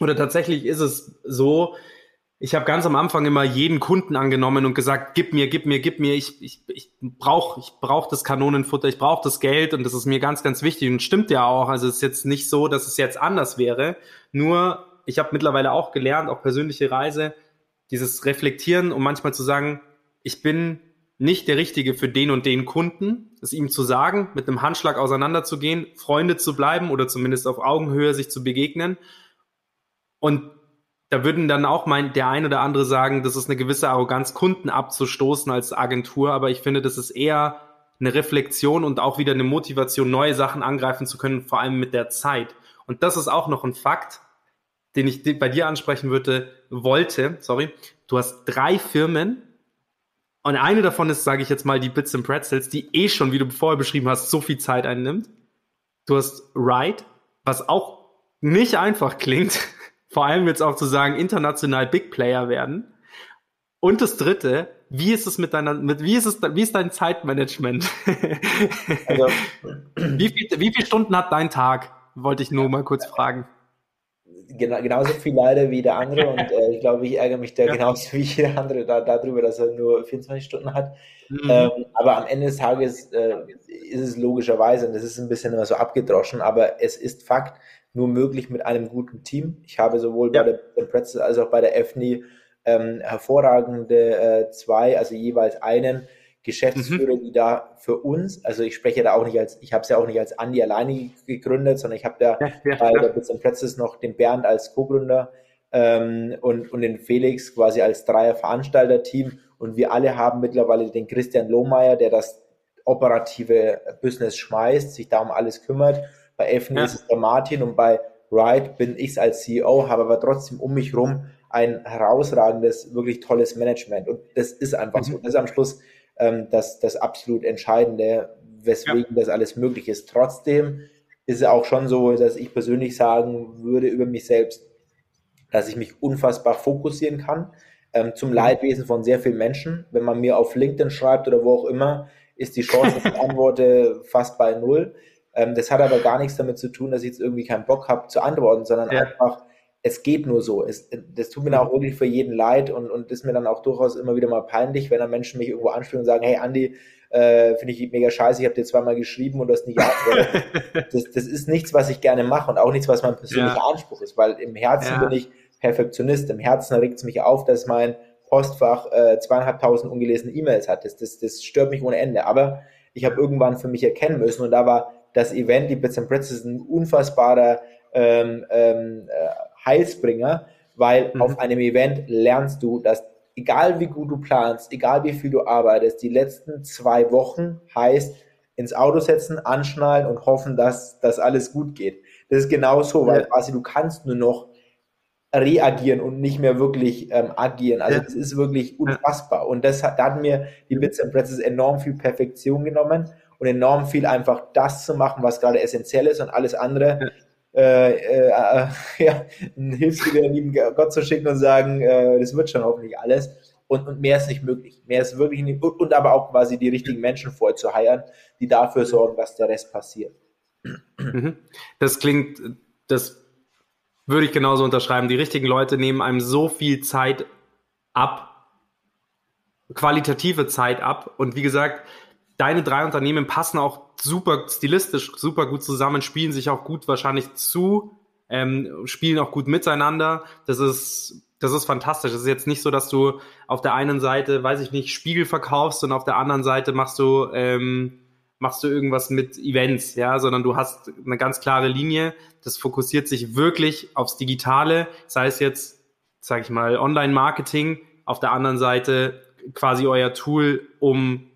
oder tatsächlich ist es so, ich habe ganz am Anfang immer jeden Kunden angenommen und gesagt, gib mir, gib mir, gib mir, ich, ich, ich brauche ich brauch das Kanonenfutter, ich brauche das Geld und das ist mir ganz, ganz wichtig und stimmt ja auch. Also es ist jetzt nicht so, dass es jetzt anders wäre. Nur, ich habe mittlerweile auch gelernt, auch persönliche Reise, dieses Reflektieren, um manchmal zu sagen, ich bin nicht der Richtige für den und den Kunden, es ihm zu sagen, mit einem Handschlag auseinanderzugehen, Freunde zu bleiben oder zumindest auf Augenhöhe sich zu begegnen. Und da würden dann auch mein, der ein oder andere sagen, das ist eine gewisse Arroganz, Kunden abzustoßen als Agentur, aber ich finde, das ist eher eine Reflexion und auch wieder eine Motivation, neue Sachen angreifen zu können, vor allem mit der Zeit. Und das ist auch noch ein Fakt, den ich bei dir ansprechen würde, wollte, sorry. Du hast drei Firmen und eine davon ist, sage ich jetzt mal, die Bits and Pretzels, die eh schon, wie du vorher beschrieben hast, so viel Zeit einnimmt. Du hast Ride, was auch nicht einfach klingt, vor allem jetzt auch zu sagen, international Big Player werden. Und das dritte, wie ist es mit deiner, mit, wie ist es, wie ist dein Zeitmanagement? Also, wie, viel, wie viele Stunden hat dein Tag? Wollte ich nur mal kurz fragen. Genau, genauso viel leider wie der andere und äh, ich glaube, ich ärgere mich da ja. genauso wie jeder andere da, darüber, dass er nur 24 Stunden hat. Mhm. Ähm, aber am Ende des Tages äh, ist es logischerweise, und das ist ein bisschen immer so abgedroschen, aber es ist Fakt, nur möglich mit einem guten Team. Ich habe sowohl ja. bei der Pretzel als auch bei der EFNI ähm, hervorragende äh, zwei, also jeweils einen Geschäftsführer, mhm. die da für uns, also ich spreche da auch nicht als, ich habe es ja auch nicht als Andi alleine gegründet, sondern ich habe da ja, ja, bei der Bits Pretzels noch den Bernd als Co-Gründer ähm, und, und den Felix quasi als Dreier Veranstalter-Team und wir alle haben mittlerweile den Christian Lohmeier, der das operative Business schmeißt, sich da um alles kümmert bei Elfen ja. ist es der Martin und bei Ride bin ich als CEO, habe aber trotzdem um mich rum ein herausragendes, wirklich tolles Management. Und das ist einfach mhm. so. Das ist am Schluss ähm, das, das absolut Entscheidende, weswegen ja. das alles möglich ist. Trotzdem ist es auch schon so, dass ich persönlich sagen würde über mich selbst, dass ich mich unfassbar fokussieren kann. Ähm, zum mhm. Leidwesen von sehr vielen Menschen. Wenn man mir auf LinkedIn schreibt oder wo auch immer, ist die Chance, dass ich antworte, fast bei null. Ähm, das hat aber gar nichts damit zu tun, dass ich jetzt irgendwie keinen Bock habe zu antworten, sondern ja. einfach, es geht nur so. Es, das tut mir dann auch wirklich für jeden leid und, und ist mir dann auch durchaus immer wieder mal peinlich, wenn dann Menschen mich irgendwo ansprechen und sagen, hey Andi, äh, finde ich mega scheiße, ich habe dir zweimal geschrieben und du hast nicht geantwortet. das, das ist nichts, was ich gerne mache und auch nichts, was mein persönlicher ja. Anspruch ist, weil im Herzen ja. bin ich Perfektionist. Im Herzen regt es mich auf, dass mein Postfach äh, zweieinhalbtausend ungelesene E-Mails hat. Das, das, das stört mich ohne Ende. Aber ich habe irgendwann für mich erkennen müssen und da war das Event, die Bits and Pretzels, ist ein unfassbarer ähm, ähm, äh, Heilsbringer, weil mhm. auf einem Event lernst du, dass egal wie gut du planst, egal wie viel du arbeitest, die letzten zwei Wochen heißt ins Auto setzen, anschnallen und hoffen, dass das alles gut geht. Das ist genau so, weil quasi du kannst nur noch reagieren und nicht mehr wirklich ähm, agieren. Also ja. das ist wirklich unfassbar. Und das hat, da hat mir die Bits and Pretzels enorm viel Perfektion genommen und enorm viel einfach das zu machen, was gerade essentiell ist und alles andere äh, äh, ja, dir lieben Gott zu schicken und sagen, äh, das wird schon hoffentlich alles. Und, und mehr ist nicht möglich. Mehr ist wirklich nicht, und, und aber auch quasi die richtigen Menschen vorher zu die dafür sorgen, dass der Rest passiert. Mhm. Das klingt, das würde ich genauso unterschreiben. Die richtigen Leute nehmen einem so viel Zeit ab, qualitative Zeit ab. Und wie gesagt, deine drei Unternehmen passen auch super stilistisch, super gut zusammen, spielen sich auch gut wahrscheinlich zu, ähm, spielen auch gut miteinander. Das ist, das ist fantastisch. Es ist jetzt nicht so, dass du auf der einen Seite, weiß ich nicht, Spiegel verkaufst und auf der anderen Seite machst du ähm, machst du irgendwas mit Events, ja, sondern du hast eine ganz klare Linie. Das fokussiert sich wirklich aufs Digitale, sei es jetzt, sage ich mal, Online-Marketing, auf der anderen Seite quasi euer Tool, um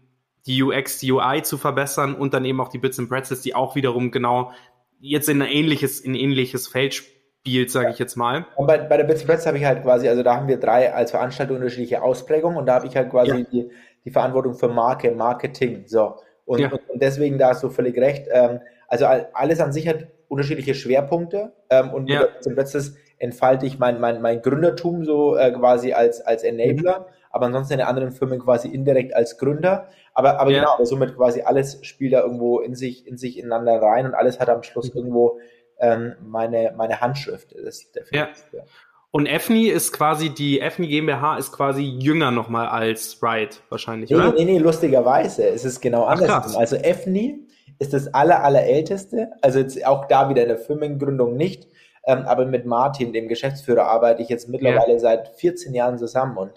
die UX, die UI zu verbessern und dann eben auch die Bits and Pretzels, die auch wiederum genau jetzt in ein ähnliches, in ein ähnliches Feld spielt, sage ich jetzt mal. Und bei, bei der Bits and Pretzels habe ich halt quasi, also da haben wir drei als Veranstaltung unterschiedliche Ausprägungen und da habe ich halt quasi ja. die, die Verantwortung für Marke, Marketing, so. Und, ja. und, deswegen da hast du völlig recht. Ähm, also alles an sich hat unterschiedliche Schwerpunkte ähm, und ja. zum letztes entfalte ich mein, mein, mein Gründertum so äh, quasi als, als Enabler, mhm. Aber ansonsten in den anderen Firmen quasi indirekt als Gründer. Aber, aber ja. genau, aber somit quasi alles spielt da irgendwo in sich, in sich ineinander rein und alles hat am Schluss mhm. irgendwo ähm, meine, meine Handschrift. Das ist definitiv, ja. Und EFNI ist quasi, die EFNI GmbH ist quasi jünger nochmal als Ride wahrscheinlich, nee, oder? Nee, nee, lustigerweise ist es genau andersrum. Also EFNI ist das aller, allerälteste, also jetzt auch da wieder in der Firmengründung nicht, ähm, aber mit Martin, dem Geschäftsführer, arbeite ich jetzt mittlerweile ja. seit 14 Jahren zusammen und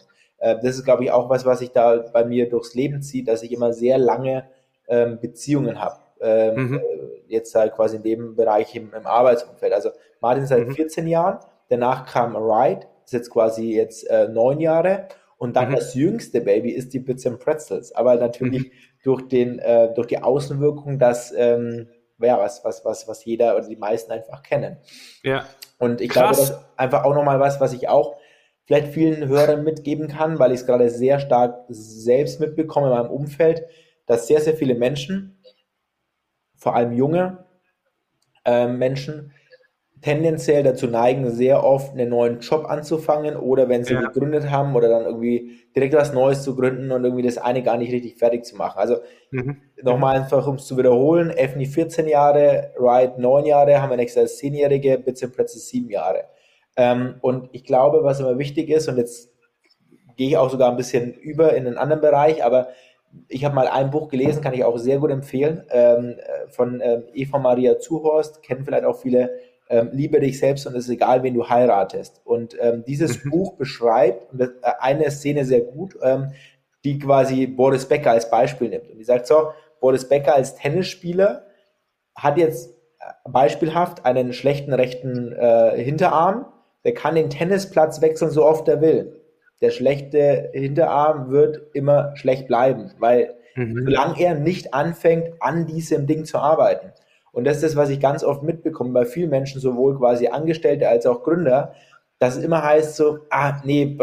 äh, das ist, glaube ich, auch was, was sich da bei mir durchs Leben zieht, dass ich immer sehr lange ähm, Beziehungen habe. Ähm, mhm. äh, jetzt halt quasi in dem Bereich im, im Arbeitsumfeld. Also Martin seit mhm. 14 Jahren Danach kam Ride, ist jetzt quasi jetzt äh, neun Jahre. Und dann mhm. das jüngste Baby ist die Bits and Pretzels. Aber natürlich mhm. durch, den, äh, durch die Außenwirkung, dass, ähm, ja, was, was, was, was jeder oder die meisten einfach kennen. Ja. Und ich Krass. glaube, das ist einfach auch nochmal was, was ich auch vielleicht vielen Hörern mitgeben kann, weil ich es gerade sehr stark selbst mitbekomme in meinem Umfeld, dass sehr, sehr viele Menschen, vor allem junge äh, Menschen, tendenziell dazu neigen, sehr oft einen neuen Job anzufangen oder wenn sie ja. gegründet haben oder dann irgendwie direkt was Neues zu gründen und irgendwie das eine gar nicht richtig fertig zu machen. Also mhm. nochmal einfach, um es zu wiederholen, FNI 14 Jahre, Ride 9 Jahre, haben wir nächstes Jahr 10-Jährige, Bits and Pretzels 7 Jahre. Ähm, und ich glaube, was immer wichtig ist, und jetzt gehe ich auch sogar ein bisschen über in einen anderen Bereich, aber ich habe mal ein Buch gelesen, kann ich auch sehr gut empfehlen, ähm, von ähm, Eva Maria Zuhorst, kennen vielleicht auch viele ähm, liebe dich selbst und es ist egal, wen du heiratest. Und ähm, dieses mhm. Buch beschreibt äh, eine Szene sehr gut, ähm, die quasi Boris Becker als Beispiel nimmt. Und die sagt so, Boris Becker als Tennisspieler hat jetzt äh, beispielhaft einen schlechten rechten äh, Hinterarm, der kann den Tennisplatz wechseln, so oft er will. Der schlechte Hinterarm wird immer schlecht bleiben, weil mhm. solange er nicht anfängt, an diesem Ding zu arbeiten, und das ist das, was ich ganz oft mitbekomme bei vielen Menschen, sowohl quasi Angestellte als auch Gründer, dass es immer heißt so, ah, nee,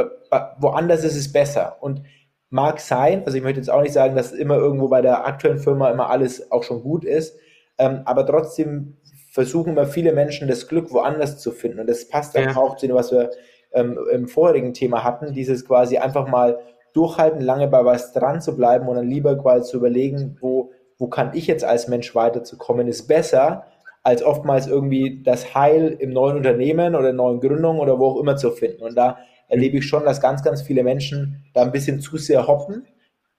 woanders ist es besser. Und mag sein, also ich möchte jetzt auch nicht sagen, dass immer irgendwo bei der aktuellen Firma immer alles auch schon gut ist, ähm, aber trotzdem versuchen immer viele Menschen das Glück woanders zu finden. Und das passt dann ja. auch zu dem, was wir ähm, im vorherigen Thema hatten, dieses quasi einfach mal durchhalten, lange bei was dran zu bleiben und dann lieber quasi zu überlegen, wo wo kann ich jetzt als Mensch weiterzukommen, ist besser, als oftmals irgendwie das Heil im neuen Unternehmen oder neuen Gründung oder wo auch immer zu finden. Und da erlebe ich schon, dass ganz, ganz viele Menschen da ein bisschen zu sehr hoppen.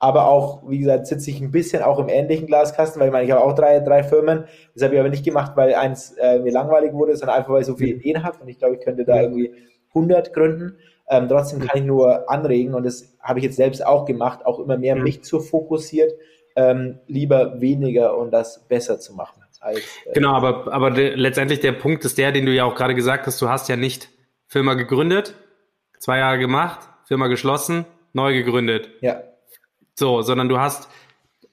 Aber auch, wie gesagt, sitze ich ein bisschen auch im ähnlichen Glaskasten, weil ich meine, ich habe auch drei, drei Firmen. Das habe ich aber nicht gemacht, weil eins äh, mir langweilig wurde, sondern einfach, weil ich so viele Ideen habe. Und ich glaube, ich könnte da irgendwie 100 gründen. Ähm, trotzdem kann ich nur anregen und das habe ich jetzt selbst auch gemacht, auch immer mehr mich zu fokussiert ähm, lieber weniger und das besser zu machen. Als, äh, genau, aber, aber de, letztendlich der Punkt ist der, den du ja auch gerade gesagt hast, du hast ja nicht Firma gegründet, zwei Jahre gemacht, Firma geschlossen, neu gegründet. Ja. So, sondern du hast,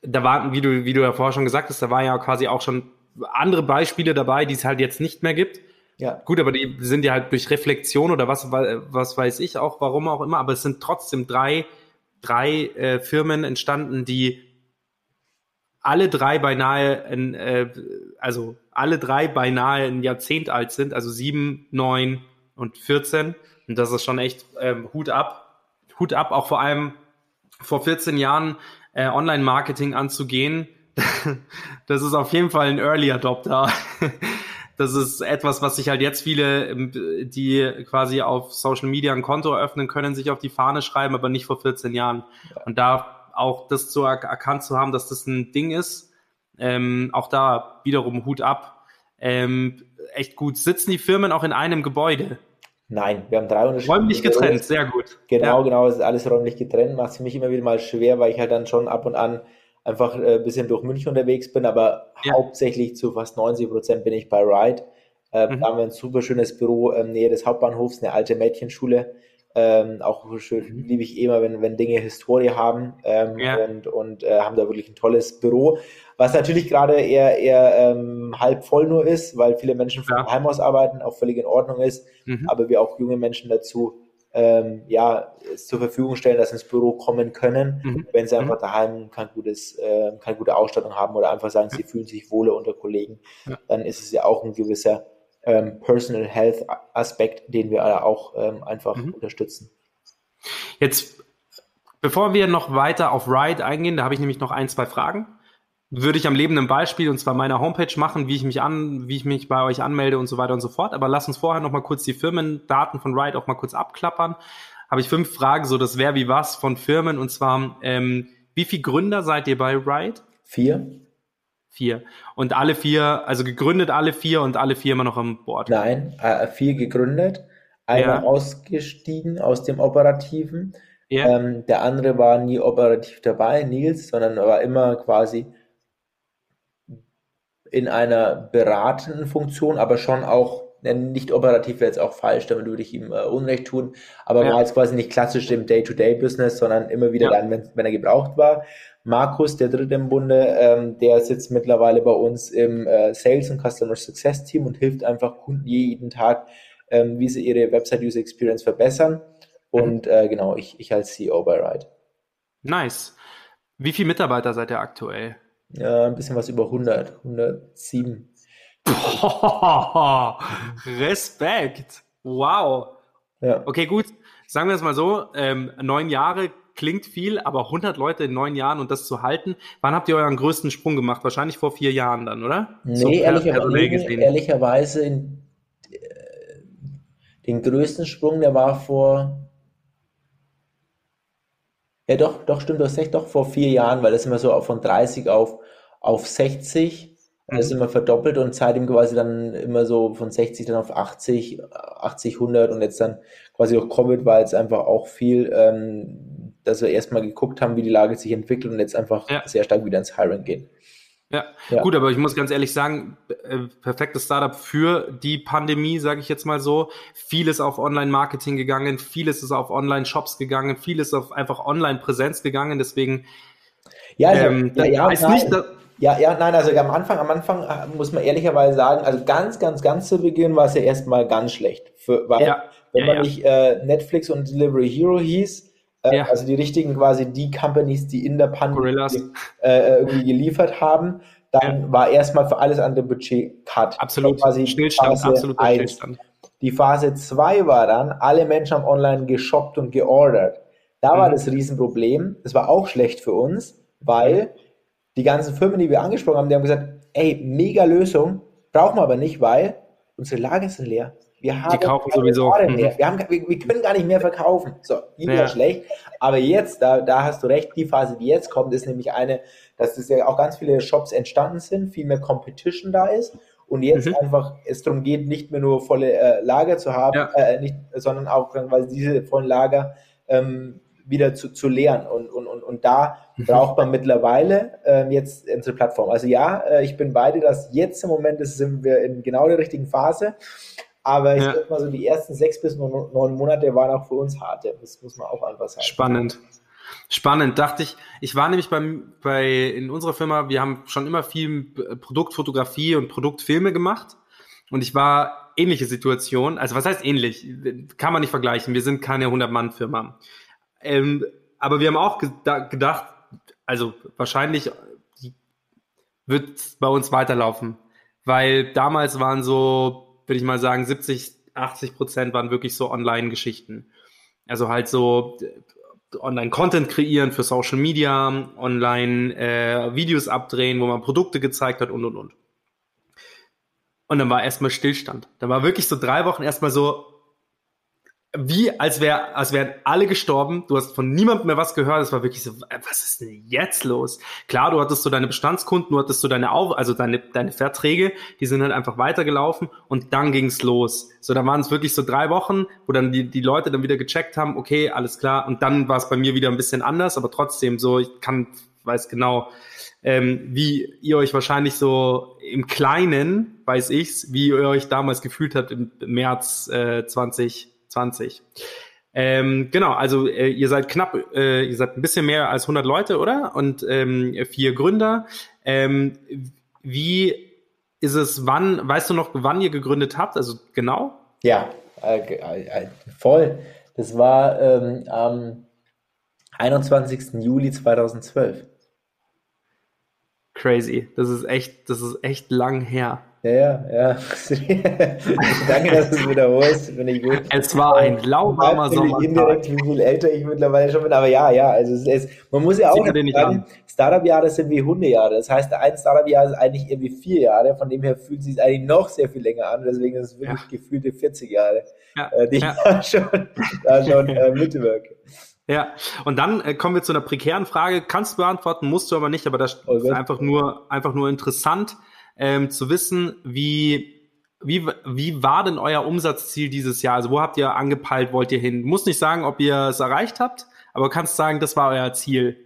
da waren, wie du, wie du ja vorher schon gesagt hast, da war ja quasi auch schon andere Beispiele dabei, die es halt jetzt nicht mehr gibt. Ja. Gut, aber die sind ja halt durch Reflexion oder was, was weiß ich auch, warum auch immer, aber es sind trotzdem drei, drei äh, Firmen entstanden, die alle drei beinahe, ein, äh, also alle drei beinahe ein Jahrzehnt alt sind, also sieben, neun und 14. Und das ist schon echt ähm, Hut ab. Hut ab, auch vor allem vor 14 Jahren äh, Online-Marketing anzugehen. das ist auf jeden Fall ein Early Adopter. das ist etwas, was sich halt jetzt viele, ähm, die quasi auf Social Media ein Konto eröffnen können, sich auf die Fahne schreiben, aber nicht vor 14 Jahren. Und da auch das zu er erkannt zu haben, dass das ein Ding ist, ähm, auch da wiederum Hut ab. Ähm, echt gut. Sitzen die Firmen auch in einem Gebäude? Nein, wir haben drei unterschiedliche Räumlich getrennt, sehr gut. Genau, ja. genau, es ist alles räumlich getrennt. Macht es für mich immer wieder mal schwer, weil ich halt dann schon ab und an einfach äh, ein bisschen durch München unterwegs bin, aber ja. hauptsächlich zu fast 90 Prozent bin ich bei Ride. Äh, mhm. Da haben wir ein super schönes Büro ähm, nähe des Hauptbahnhofs, eine alte Mädchenschule. Ähm, auch schön, mhm. liebe ich immer, wenn, wenn Dinge Historie haben ähm, ja. und, und äh, haben da wirklich ein tolles Büro, was natürlich gerade eher, eher ähm, halb voll nur ist, weil viele Menschen vom ja. Heim aus arbeiten, auch völlig in Ordnung ist, mhm. aber wir auch junge Menschen dazu ähm, ja, zur Verfügung stellen, dass sie ins Büro kommen können, mhm. wenn sie einfach mhm. daheim kein gutes, äh, keine gute Ausstattung haben oder einfach sagen, sie fühlen sich wohler unter Kollegen, ja. dann ist es ja auch ein gewisser ähm, Personal Health Aspekt, den wir alle auch ähm, einfach mhm. unterstützen. Jetzt, bevor wir noch weiter auf Ride eingehen, da habe ich nämlich noch ein, zwei Fragen. Würde ich am lebenden Beispiel und zwar meiner Homepage machen, wie ich mich an, wie ich mich bei euch anmelde und so weiter und so fort. Aber lass uns vorher noch mal kurz die Firmendaten von Ride auch mal kurz abklappern. Habe ich fünf Fragen, so das wäre wie was von Firmen und zwar ähm, wie viele Gründer seid ihr bei Ride? Vier. Vier. Und alle vier, also gegründet alle vier und alle vier immer noch am Bord? Nein, äh, vier gegründet, einer ja. ausgestiegen aus dem Operativen. Ja. Ähm, der andere war nie operativ dabei, Nils, sondern war immer quasi in einer beratenden Funktion, aber schon auch nicht operativ wäre jetzt auch falsch, damit würde ich ihm äh, Unrecht tun, aber ja. war jetzt quasi nicht klassisch im Day-to-Day-Business, sondern immer wieder ja. dann, wenn, wenn er gebraucht war. Markus, der dritte im Bunde, ähm, der sitzt mittlerweile bei uns im äh, Sales und Customer Success Team und hilft einfach Kunden jeden Tag, ähm, wie sie ihre Website User Experience verbessern. Und äh, genau, ich, ich als CEO bei Ride. Nice. Wie viele Mitarbeiter seid ihr aktuell? Ja, ein bisschen was über 100, 107. Boah, Respekt. Wow. Ja. Okay, gut. Sagen wir es mal so, ähm, neun Jahre klingt viel, aber 100 Leute in neun Jahren und das zu halten. Wann habt ihr euren größten Sprung gemacht? Wahrscheinlich vor vier Jahren dann, oder? Nee, so ehrlicherweise, ehrlicherweise in, äh, den größten Sprung, der war vor ja, doch, doch, stimmt, du hast recht, doch vor vier Jahren, weil das immer so von 30 auf, auf 60 und das mhm. immer verdoppelt und seitdem quasi dann immer so von 60 dann auf 80, 80, 100 und jetzt dann quasi durch Covid war jetzt einfach auch viel, ähm, dass wir erstmal geguckt haben, wie die Lage sich entwickelt und jetzt einfach ja. sehr stark wieder ins Hiring gehen. Ja. ja. gut, aber ich muss ganz ehrlich sagen, äh, perfektes Startup für die Pandemie, sage ich jetzt mal so. Vieles auf Online-Marketing gegangen, vieles ist auf Online-Shops gegangen, vieles auf einfach Online-Präsenz gegangen. Deswegen ja, also, ähm, ja, ja, heißt nicht, dass, ja, ja, nein, also am Anfang, am Anfang äh, muss man ehrlicherweise sagen, also ganz, ganz, ganz zu Beginn war es ja erstmal ganz schlecht. Für, weil, ja, wenn man nicht äh, Netflix und Delivery Hero hieß, äh, ja. also die richtigen quasi die Companies, die in der Pandemie äh, irgendwie geliefert haben, dann war erstmal für alles andere Budget Cut. Absolut. Quasi Stillstand, Phase absolut Stillstand. Die Phase 2 war dann, alle Menschen haben online geshoppt und geordert. Da mhm. war das Riesenproblem. Das war auch schlecht für uns, weil die ganzen Firmen, die wir angesprochen haben, die haben gesagt, ey, mega Lösung, brauchen wir aber nicht, weil unsere Lager sind leer. Wir haben die kaufen sowieso. Mhm. Mehr. Wir, haben, wir, wir, können gar nicht mehr verkaufen. So, wieder ja. schlecht. Aber jetzt, da, da hast du recht, die Phase, die jetzt kommt, ist nämlich eine, dass es ja auch ganz viele Shops entstanden sind, viel mehr Competition da ist und jetzt mhm. einfach es darum geht, nicht mehr nur volle äh, Lager zu haben, ja. äh, nicht, sondern auch weil diese vollen Lager ähm, wieder zu, zu leeren. Und, und, und, und da mhm. braucht man mittlerweile ähm, jetzt unsere Plattform. Also ja, äh, ich bin beide, dass jetzt im Moment ist, sind wir in genau der richtigen Phase. Aber ich Ja. sag mal so, die ersten sechs bis neun Monate waren auch für uns harte. Das muss man auch einfach sagen. Spannend. Spannend, dachte ich. Ich war nämlich beim, bei, in unserer Firma, wir haben schon immer viel äh, Produktfotografie und Produktfilme gemacht. Und ich war ähnliche Situation. Also was heißt ähnlich? Kann man nicht vergleichen. Wir sind keine 100-Mann-Firma. Ähm, aber wir haben auch geda- gedacht, also wahrscheinlich wird es bei uns weiterlaufen. Weil damals waren so, würde ich mal sagen, 70, 80 Prozent waren wirklich so Online-Geschichten. Also halt so äh, Online-Content kreieren für Social Media, online äh, abdrehen, wo man Produkte gezeigt hat und und und. Und dann war erstmal Stillstand. Da war wirklich so drei Wochen erstmal so, wie als wär, als wären alle gestorben. Du hast von niemandem mehr was gehört. Es war wirklich so, äh, was ist denn jetzt los? Klar, du hattest so deine Bestandskunden, du hattest so deine Auf, also deine, deine Verträge, die sind halt einfach weitergelaufen und dann ging's los. So, da waren es wirklich so drei Wochen, wo dann die, die Leute dann wieder gecheckt haben, okay, alles klar. Und dann war es bei mir wieder ein bisschen anders, aber trotzdem so, ich kann, weiß genau, ähm, wie ihr euch wahrscheinlich so im Kleinen, weiß ich's, wie ihr euch damals gefühlt habt im März äh, 2020. Ähm, genau, also äh, ihr seid knapp, äh, ihr seid ein bisschen mehr als 100 Leute, oder? Und ähm, vier Gründer. Ähm, wie ist es, wann, weißt du noch, wann ihr gegründet habt? Also genau? Ja, äh, äh, äh, voll. Das war ähm, am 21. Juli 2012. Crazy. Das ist echt, das ist echt lang her. Ja, ja, ja. Danke, dass du es wiederholst. Finde ich gut. Es war ein lauwarmer Sommertag. indirekt, wie viel älter ich mittlerweile schon bin. Aber ja, ja, also es ist, man muss ja auch sagen, Startup-Jahre sind wie Hundejahre. Das heißt, ein Startup-Jahr ist eigentlich irgendwie vier Jahre. Von dem her fühlt es sich eigentlich noch sehr viel länger an. Deswegen ist es wirklich gefühlte 40 Jahre, Ja, äh, die ja. ich da schon, da schon äh, mitwirke. Ja, und dann äh, kommen wir zu einer prekären Frage. Kannst du beantworten, musst du aber nicht, aber das Oh ist einfach nur, einfach nur interessant ähm, zu wissen, wie, wie, wie war denn euer Umsatzziel dieses Jahr? Also wo habt ihr angepeilt, wollt ihr hin? Du musst nicht sagen, ob ihr es erreicht habt, aber kannst sagen, das war euer Ziel.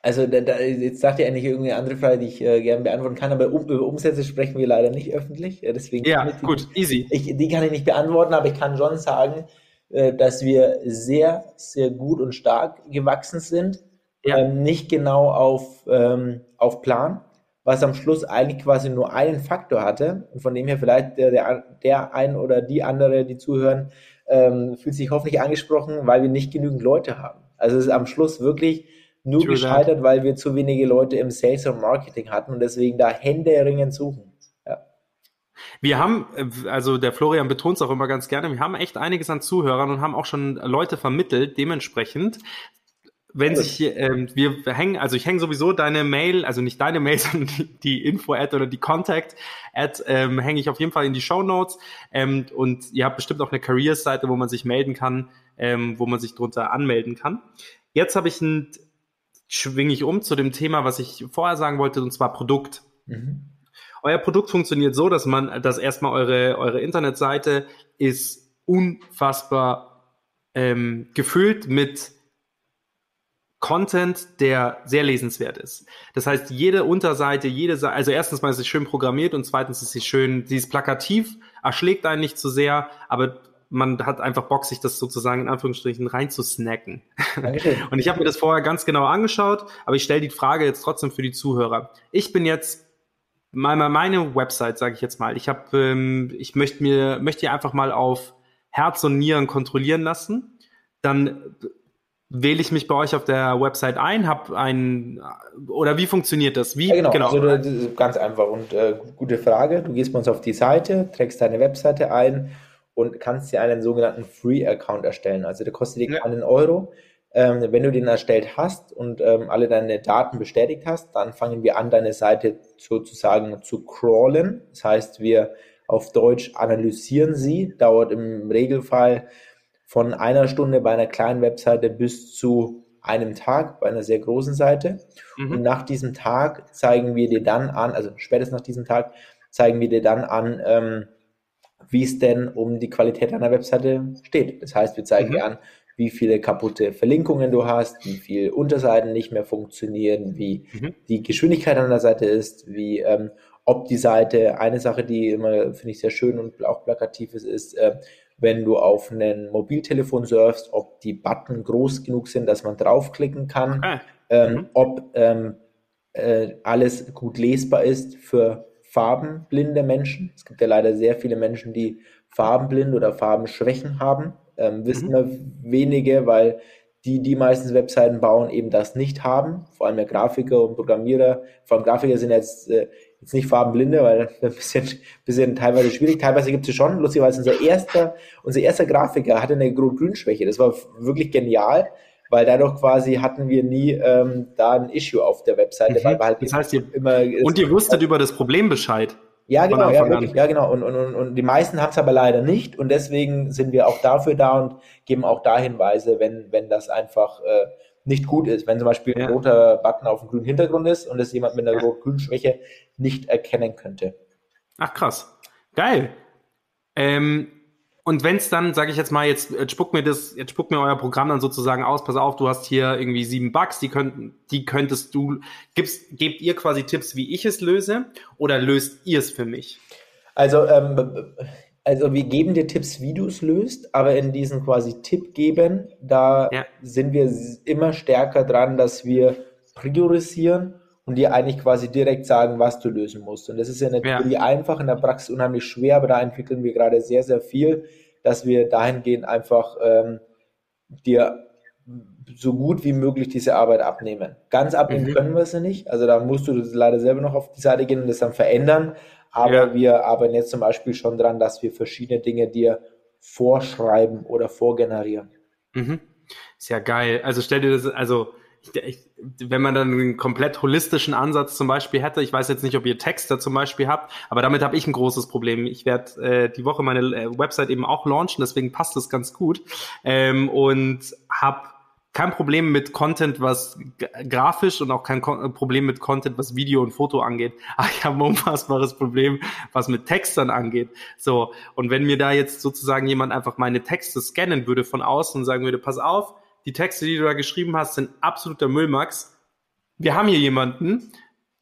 Also da, da, jetzt sagt ihr eigentlich irgendeine andere Frage, die ich äh, gerne beantworten kann, aber um, über Umsätze sprechen wir leider nicht öffentlich. Äh, deswegen Ja, die gut, easy. Ich, die kann ich nicht beantworten, aber ich kann schon sagen, äh, dass wir sehr, sehr gut und stark gewachsen sind. Ja. Ähm, nicht genau auf, ähm, auf Plan, was am Schluss eigentlich quasi nur einen Faktor hatte. Und von dem her vielleicht der, der, der ein oder die andere, die zuhören, ähm, fühlt sich hoffentlich angesprochen, weil wir nicht genügend Leute haben. Also es ist am Schluss wirklich nur True that. gescheitert, weil wir zu wenige Leute im Sales und Marketing hatten und deswegen da händeringend suchen. Ja. Wir haben, äh, also der Florian betont es auch immer ganz gerne, wir haben echt einiges an Zuhörern und haben auch schon Leute vermittelt, dementsprechend. Wenn Gut. sich, ähm, wir hängen, also ich hänge sowieso deine Mail, also nicht deine Mail, sondern die, die Info-Ad oder die Contact-Ad ähm, hänge ich auf jeden Fall in die Show Notes. Ähm, und ihr habt bestimmt auch eine Careers-Seite, wo man sich melden kann, ähm, wo man sich drunter anmelden kann. Jetzt habe ich ein, schwinge ich um zu dem Thema, was ich vorher sagen wollte, und zwar Produkt. Mhm. Euer Produkt funktioniert so, dass man, dass erstmal eure, eure Internetseite ist unfassbar ähm, gefüllt mit Content, der sehr lesenswert ist. Das heißt, jede Unterseite, jede Seite, also erstens mal ist sie schön programmiert und zweitens ist sie schön, sie ist plakativ, erschlägt einen nicht zu sehr, aber man hat einfach Bock, sich das sozusagen in Anführungsstrichen reinzusnacken. Dankeschön. Und ich habe mir das vorher ganz genau angeschaut, aber ich stelle die Frage jetzt trotzdem für die Zuhörer. Ich bin jetzt mal mal meine Website, sage ich jetzt mal. Ich habe, ähm, ich möchte mir, möchte einfach mal auf Herz und Nieren kontrollieren lassen. Dann wähle ich mich bei euch auf der Website ein, habe ein oder wie funktioniert das? Wie Ja, genau. Also das ganz einfach und äh, gute Frage. Du gehst bei uns auf die Seite, trägst deine Webseite ein und kannst dir einen sogenannten Free-Account erstellen. Also der kostet dir Ja. keinen Euro. Ähm, wenn du den erstellt hast und ähm, alle deine Daten bestätigt hast, dann fangen wir an, deine Seite sozusagen zu crawlen. Das heißt, wir auf Deutsch analysieren sie. Dauert im Regelfall von einer Stunde bei einer kleinen Webseite bis zu einem Tag bei einer sehr großen Seite. Mhm. Und nach diesem Tag zeigen wir dir dann an, also spätestens nach diesem Tag, zeigen wir dir dann an, ähm, wie es denn um die Qualität deiner Webseite steht. Das heißt, wir zeigen Mhm. dir an, wie viele kaputte Verlinkungen du hast, wie viele Unterseiten nicht mehr funktionieren, wie Mhm. die Geschwindigkeit an der Seite ist, wie ähm, ob die Seite, eine Sache, die immer, finde ich, sehr schön und auch plakativ ist, ist, äh, wenn du auf ein Mobiltelefon surfst, ob die Button groß genug sind, dass man draufklicken kann, okay. ähm, mhm. ob ähm, äh, alles gut lesbar ist für farbenblinde Menschen. Es gibt ja leider sehr viele Menschen, die farbenblind oder Farbenschwächen haben. Ähm, wissen mhm. wir wenige, weil die, die meistens Webseiten bauen, eben das nicht haben. Vor allem der Grafiker und Programmierer. Vor allem Grafiker sind jetzt, äh, jetzt nicht farbenblinde, weil das ein bisschen, bisschen teilweise schwierig. Teilweise gibt es schon. Lustigerweise unser erster, unser erster Grafiker hatte eine Grün-Grün-Schwäche. Das war wirklich genial, weil dadurch quasi hatten wir nie ähm, da ein Issue auf der Webseite. Mhm. Weil wir halt das heißt, ihr, immer, und ihr wusstet über das Problem Bescheid. Ja, genau, ja, wirklich, ja, genau. Und, und, und, und die meisten haben es aber leider nicht und deswegen sind wir auch dafür da und geben auch da Hinweise, wenn, wenn das einfach äh, nicht gut ist. Wenn zum Beispiel ja. ein roter Button auf einem grünen Hintergrund ist und es jemand mit einer ja. rot-grünen Schwäche nicht erkennen könnte. Ach krass. Geil. Ähm, und wenn es dann, sage ich jetzt mal, jetzt, jetzt spuckt mir das, jetzt spuckt mir euer Programm dann sozusagen aus, pass auf, du hast hier irgendwie sieben Bugs, die könnten, die könntest du, gibst, gebt ihr quasi Tipps, wie ich es löse, oder löst ihr es für mich? Also, ähm, also wir geben dir Tipps, wie du es löst, aber in diesen quasi Tipp geben, da ja. sind wir immer stärker dran, dass wir priorisieren und dir eigentlich quasi direkt sagen, was du lösen musst. Und das ist ja natürlich ja. einfach, in der Praxis unheimlich schwer, aber da entwickeln wir gerade sehr, sehr viel, dass wir dahingehend einfach ähm, dir so gut wie möglich diese Arbeit abnehmen. Ganz abnehmen mhm. können wir sie nicht. Also da musst du leider selber noch auf die Seite gehen und das dann verändern. Aber ja. wir arbeiten jetzt zum Beispiel schon dran, dass wir verschiedene Dinge dir vorschreiben oder vorgenerieren. Mhm. Ist ja geil. Also stell dir das, also ich, wenn man dann einen komplett holistischen Ansatz zum Beispiel hätte, ich weiß jetzt nicht, ob ihr Texte zum Beispiel habt, aber damit habe ich ein großes Problem. Ich werde äh, die Woche meine äh, Website eben auch launchen, deswegen passt das ganz gut ähm, und habe kein Problem mit Content, was grafisch und auch kein Ko Problem mit Content, was Video und Foto angeht. Aber ich habe ein unfassbares Problem, was mit Textern angeht. So und wenn mir da jetzt sozusagen jemand einfach meine Texte scannen würde von außen und sagen würde, pass auf die Texte, die du da geschrieben hast, sind absoluter Müllmax. Wir haben hier jemanden,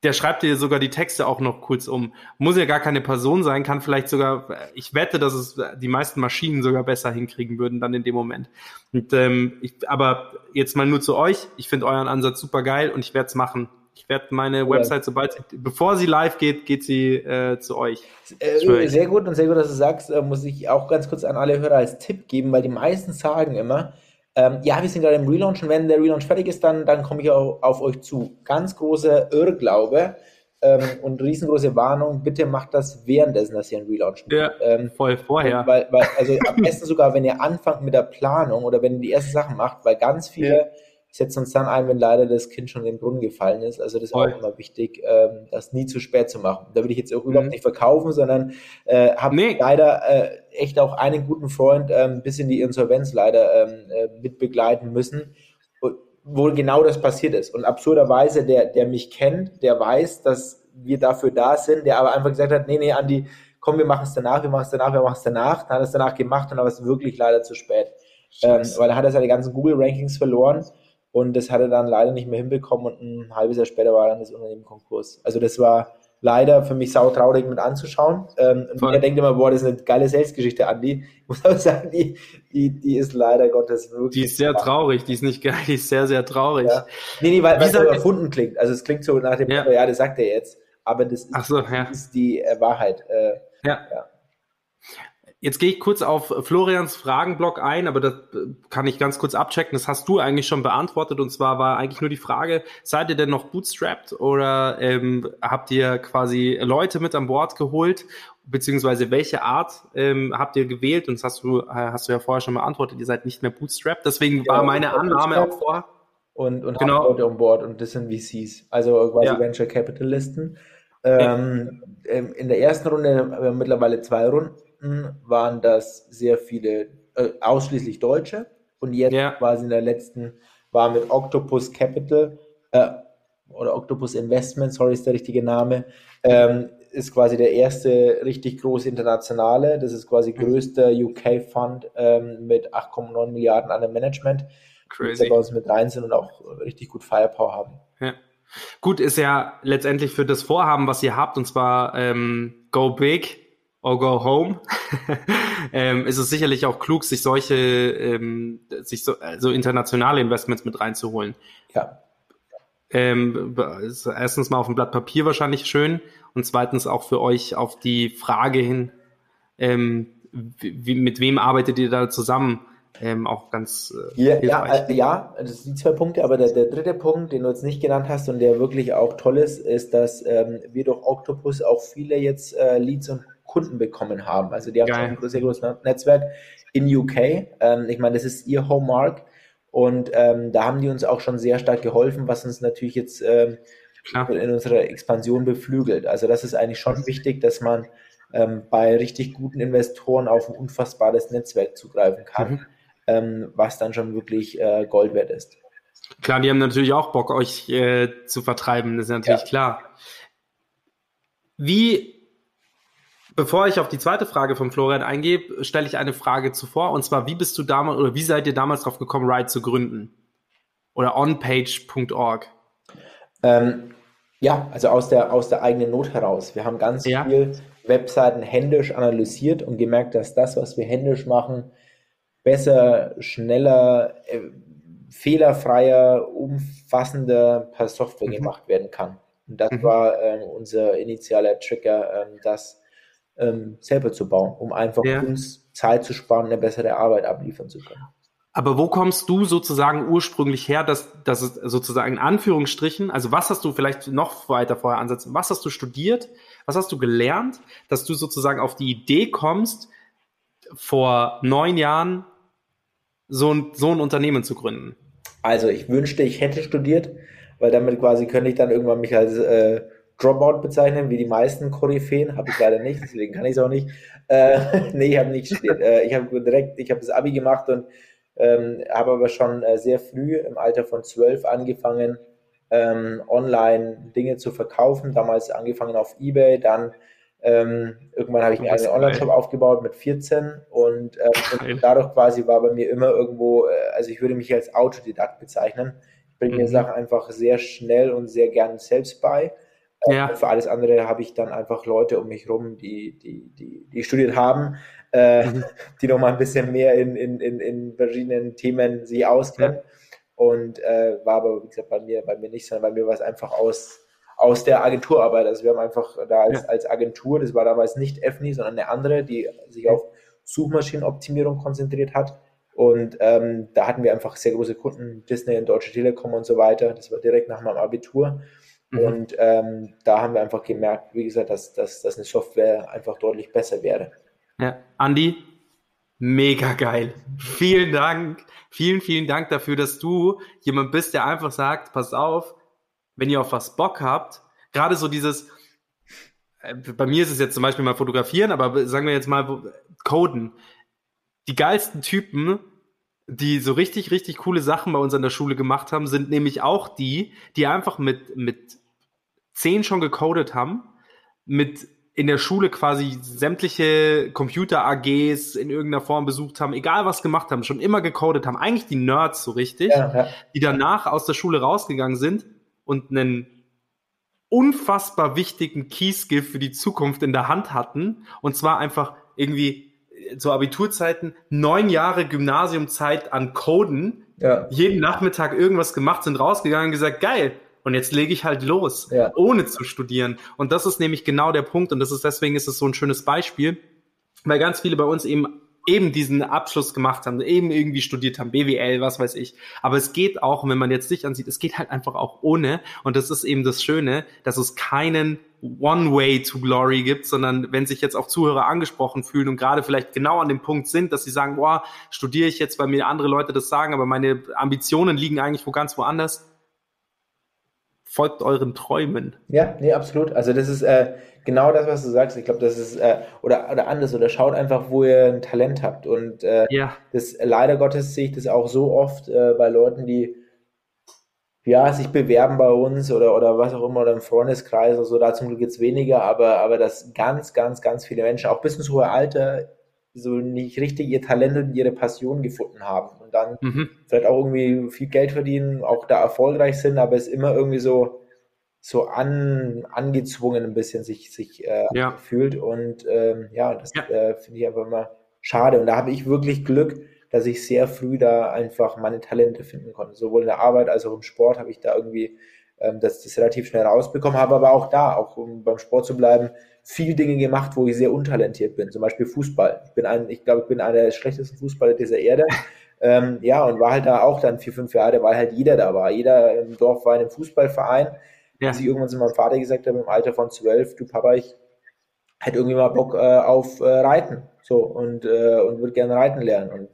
der schreibt dir sogar die Texte auch noch kurz um. Muss ja gar keine Person sein, kann vielleicht sogar, ich wette, dass es die meisten Maschinen sogar besser hinkriegen würden dann in dem Moment. Und, ähm, ich, aber jetzt mal nur zu euch. Ich finde euren Ansatz super geil und ich werde es machen. Ich werde meine. Website, sobald sie, bevor sie live geht, geht sie äh, zu euch. Äh, sehr gut und sehr gut, dass du sagst, äh, muss ich auch ganz kurz an alle Hörer als Tipp geben, weil die meisten sagen immer, ähm, ja, wir sind gerade im Relaunch und wenn der Relaunch fertig ist, dann, dann komme ich auch auf euch zu. Ganz großer Irrglaube ähm, und riesengroße Warnung, bitte macht das währenddessen, dass ihr einen Relaunch macht. Ja, ähm, voll vorher. Weil, weil, also am besten sogar, wenn ihr anfangt mit der Planung oder wenn ihr die ersten Sachen macht, weil ganz viele ja setzen uns dann ein, wenn leider das Kind schon in den Brunnen gefallen ist. Also das ist Voll. auch immer wichtig, ähm, das nie zu spät zu machen. Da will ich jetzt auch mhm. überhaupt nicht verkaufen, sondern äh, habe nee. leider äh, echt auch einen guten Freund ähm, bis in die Insolvenz leider ähm, äh, mit begleiten müssen, wo genau das passiert ist. Und absurderweise, der, der mich kennt, der weiß, dass wir dafür da sind, der aber einfach gesagt hat, nee, nee, Andi, komm, wir machen es danach, wir machen es danach, wir machen es danach. Dann hat er es danach gemacht und dann war es wirklich leider zu spät. Ähm, weil er hat er seine ganzen Google-Rankings verloren und das hat er dann leider nicht mehr hinbekommen und ein halbes Jahr später war dann das Unternehmen Konkurs. Also das war leider für mich sautraurig mit anzuschauen. Ähm, und er denkt immer, boah, das ist eine geile Sales-Geschichte, Andi. Ich muss aber sagen, die, die, die ist leider Gottes wirklich. Die ist sehr spannend. traurig, die ist nicht geil, die ist sehr, sehr traurig. Ja. Nee, nee, weil, weil es so erfunden klingt. Also es klingt so nach dem, ja, ja das sagt er jetzt. Aber das ist, so, ja. ist die äh, Wahrheit. Äh, ja. ja. Jetzt gehe ich kurz auf Florians Fragenblock ein, aber das äh, kann ich ganz kurz abchecken. Das hast du eigentlich schon beantwortet. Und zwar war eigentlich nur die Frage, seid ihr denn noch bootstrapped oder ähm, habt ihr quasi Leute mit an Bord geholt? Beziehungsweise welche Art ähm, habt ihr gewählt? Und das hast du, äh, hast du ja vorher schon beantwortet, ihr seid nicht mehr bootstrapped. Deswegen ja, war meine Annahme auch vor. Und, und genau. haben Leute an Bord und das sind VCs, also quasi ja. Venture Capitalisten. Ähm. Ähm, in der ersten Runde haben wir mittlerweile zwei Runden waren das sehr viele, äh, ausschließlich Deutsche. Und jetzt ja. quasi in der letzten war mit Octopus Capital äh, oder Octopus Investment, sorry ist der richtige Name, ähm, ist quasi der erste richtig große internationale. Das ist quasi mhm. größter UK-Fund ähm, mit 8,9 Milliarden an dem Management. Crazy. Die bei uns mit rein sind und auch richtig gut Firepower haben. Ja. Gut, ist ja letztendlich für das Vorhaben, was ihr habt, und zwar ähm, Go Big or Go Home, ähm, ist es sicherlich auch klug, sich solche, ähm, sich so also internationale Investments mit reinzuholen. Ja. Ähm, erstens mal auf dem Blatt Papier wahrscheinlich schön und zweitens auch für euch auf die Frage hin, ähm, wie, mit wem arbeitet ihr da zusammen? ähm, auch ganz äh, ja, ja, äh, ja, das sind die zwei Punkte, aber der, der dritte Punkt, den du jetzt nicht genannt hast und der wirklich auch toll ist, ist, dass ähm, wir durch Octopus auch viele jetzt äh, Leads und Kunden bekommen haben. Also die haben Geil. ein sehr großes Netzwerk in UK. Ähm, ich meine, das ist ihr Homemark und ähm, da haben die uns auch schon sehr stark geholfen, was uns natürlich jetzt ähm, in unserer Expansion beflügelt. Also das ist eigentlich schon wichtig, dass man ähm, bei richtig guten Investoren auf ein unfassbares Netzwerk zugreifen kann. Mhm ähm, was dann schon wirklich äh, Gold wert ist. Klar, die haben natürlich auch Bock, euch äh, zu vertreiben, das ist natürlich ja. klar. Wie, bevor ich auf die zweite Frage von Florian eingehe, stelle ich eine Frage zuvor, und zwar, wie bist du damals, oder wie seid ihr damals drauf gekommen, Ride zu gründen? Oder onpage.org? Ähm, ja, also aus der, aus der eigenen Not heraus. Wir haben ganz ja. viel Webseiten händisch analysiert und gemerkt, dass das, was wir händisch machen, besser, schneller, äh, fehlerfreier, umfassender per Software mhm. gemacht werden kann. Und das mhm. war ähm, unser initialer Trigger, ähm, das ähm, selber zu bauen, um einfach ja. uns Zeit zu sparen, eine bessere Arbeit abliefern zu können. Aber wo kommst du sozusagen ursprünglich her, dass, dass es sozusagen in Anführungsstrichen, also was hast du vielleicht noch weiter vorher ansetzen, was hast du studiert, was hast du gelernt, dass du sozusagen auf die Idee kommst, vor neun Jahren so ein, so ein Unternehmen zu gründen? Also ich wünschte, ich hätte studiert, weil damit quasi könnte ich dann irgendwann mich als äh, Dropout bezeichnen, wie die meisten Koryphäen. Habe ich leider nicht, deswegen kann ich es auch nicht. Äh, nee, ich habe nicht studiert. Äh, ich habe direkt, ich habe das Abi gemacht und ähm, habe aber schon äh, sehr früh im Alter von zwölf angefangen, ähm, online Dinge zu verkaufen. Damals angefangen auf Ebay, dann ähm, irgendwann habe ich einen eigenen Online-Shop aufgebaut mit 14 und, äh, und, dadurch quasi war bei mir immer irgendwo, äh, also ich würde mich als Autodidakt bezeichnen. Ich bringe mhm. mir Sachen einfach sehr schnell und sehr gern selbst bei. Ja. Für alles andere habe ich dann einfach Leute um mich rum, die, die, die, die studiert haben, äh, mhm. die noch mal ein bisschen mehr in, in, in, in verschiedenen Themen sich auskennen. Ja. Und äh, war aber, wie gesagt, bei mir, bei mir nicht, sondern bei mir war es einfach aus aus der Agenturarbeit. Also wir haben einfach da als, ja. als Agentur, das war damals nicht EFNI, sondern eine andere, die sich auf Suchmaschinenoptimierung konzentriert hat. Und ähm, da hatten wir einfach sehr große Kunden, Disney und Deutsche Telekom und so weiter. Das war direkt nach meinem Abitur. Mhm. Und ähm, da haben wir einfach gemerkt, wie gesagt, dass, dass, dass eine Software einfach deutlich besser wäre. Ja, Andi, mega geil. Vielen Dank. Vielen, vielen Dank dafür, dass du jemand bist, der einfach sagt, pass auf, wenn ihr auf was Bock habt, gerade so dieses, äh, bei mir ist es jetzt zum Beispiel mal fotografieren, aber sagen wir jetzt mal coden. Die geilsten Typen, die so richtig, richtig coole Sachen bei uns an der Schule gemacht haben, sind nämlich auch die, die einfach mit, mit zehn schon gecodet haben, mit in der Schule quasi sämtliche Computer-AGs in irgendeiner Form besucht haben, egal was gemacht haben, schon immer gecodet haben, eigentlich die Nerds so richtig, ja, ja. die danach aus der Schule rausgegangen sind und einen unfassbar wichtigen Key-Skill für die Zukunft in der Hand hatten. Und zwar einfach irgendwie äh, zu Abiturzeiten neun Jahre Gymnasiumzeit an Coden. Ja. Jeden Nachmittag irgendwas gemacht, sind rausgegangen und gesagt, geil, und jetzt lege ich halt los, ja. ohne zu studieren. Und das ist nämlich genau der Punkt. Und das ist deswegen ist es so ein schönes Beispiel, weil ganz viele bei uns eben eben diesen Abschluss gemacht haben, eben irgendwie studiert haben, BWL, was weiß ich. Aber es geht auch, wenn man jetzt sich ansieht, es geht halt einfach auch ohne. Und das ist eben das Schöne, dass es keinen One-Way to Glory gibt, sondern wenn sich jetzt auch Zuhörer angesprochen fühlen und gerade vielleicht genau an dem Punkt sind, dass sie sagen, boah, studiere ich jetzt, weil mir andere Leute das sagen, aber meine Ambitionen liegen eigentlich wo ganz woanders. Folgt euren Träumen. Ja, nee, absolut. Also das ist, äh, genau das, was du sagst. Ich glaube, das ist, äh, oder, oder anders, oder schaut einfach, wo ihr ein Talent habt. Und äh, ja. das leider Gottes sehe ich das auch so oft äh, bei Leuten, die ja, sich bewerben bei uns oder, oder was auch immer, oder im Freundeskreis oder so, da zum Glück jetzt weniger, aber, aber dass ganz, ganz, ganz viele Menschen, auch bis ins hohe Alter, so nicht richtig ihr Talent und ihre Passion gefunden haben und dann mhm. vielleicht auch irgendwie viel Geld verdienen, auch da erfolgreich sind, aber es immer irgendwie so, so an, angezwungen ein bisschen sich, sich äh, Ja. fühlt. Und ähm, ja, das Ja. äh, finde ich einfach immer schade. Und da habe ich wirklich Glück, dass ich sehr früh da einfach meine Talente finden konnte. Sowohl in der Arbeit als auch im Sport habe ich da irgendwie ähm, das, das relativ schnell rausbekommen, habe aber auch da, auch um beim Sport zu bleiben, viel Dinge gemacht, wo ich sehr untalentiert bin. Zum Beispiel Fußball. Ich bin ein, ich glaube, ich bin einer der schlechtesten Fußballer dieser Erde. Ähm, ja, und war halt da auch dann vier, fünf Jahre, weil halt jeder da war. Jeder im Dorf war in einem Fußballverein. Ja. Bis ich irgendwann zu meinem Vater gesagt habe, im Alter von zwölf, du Papa, ich hätte irgendwie mal Bock äh, auf äh, Reiten. So, und, äh, und würde gerne reiten lernen. Und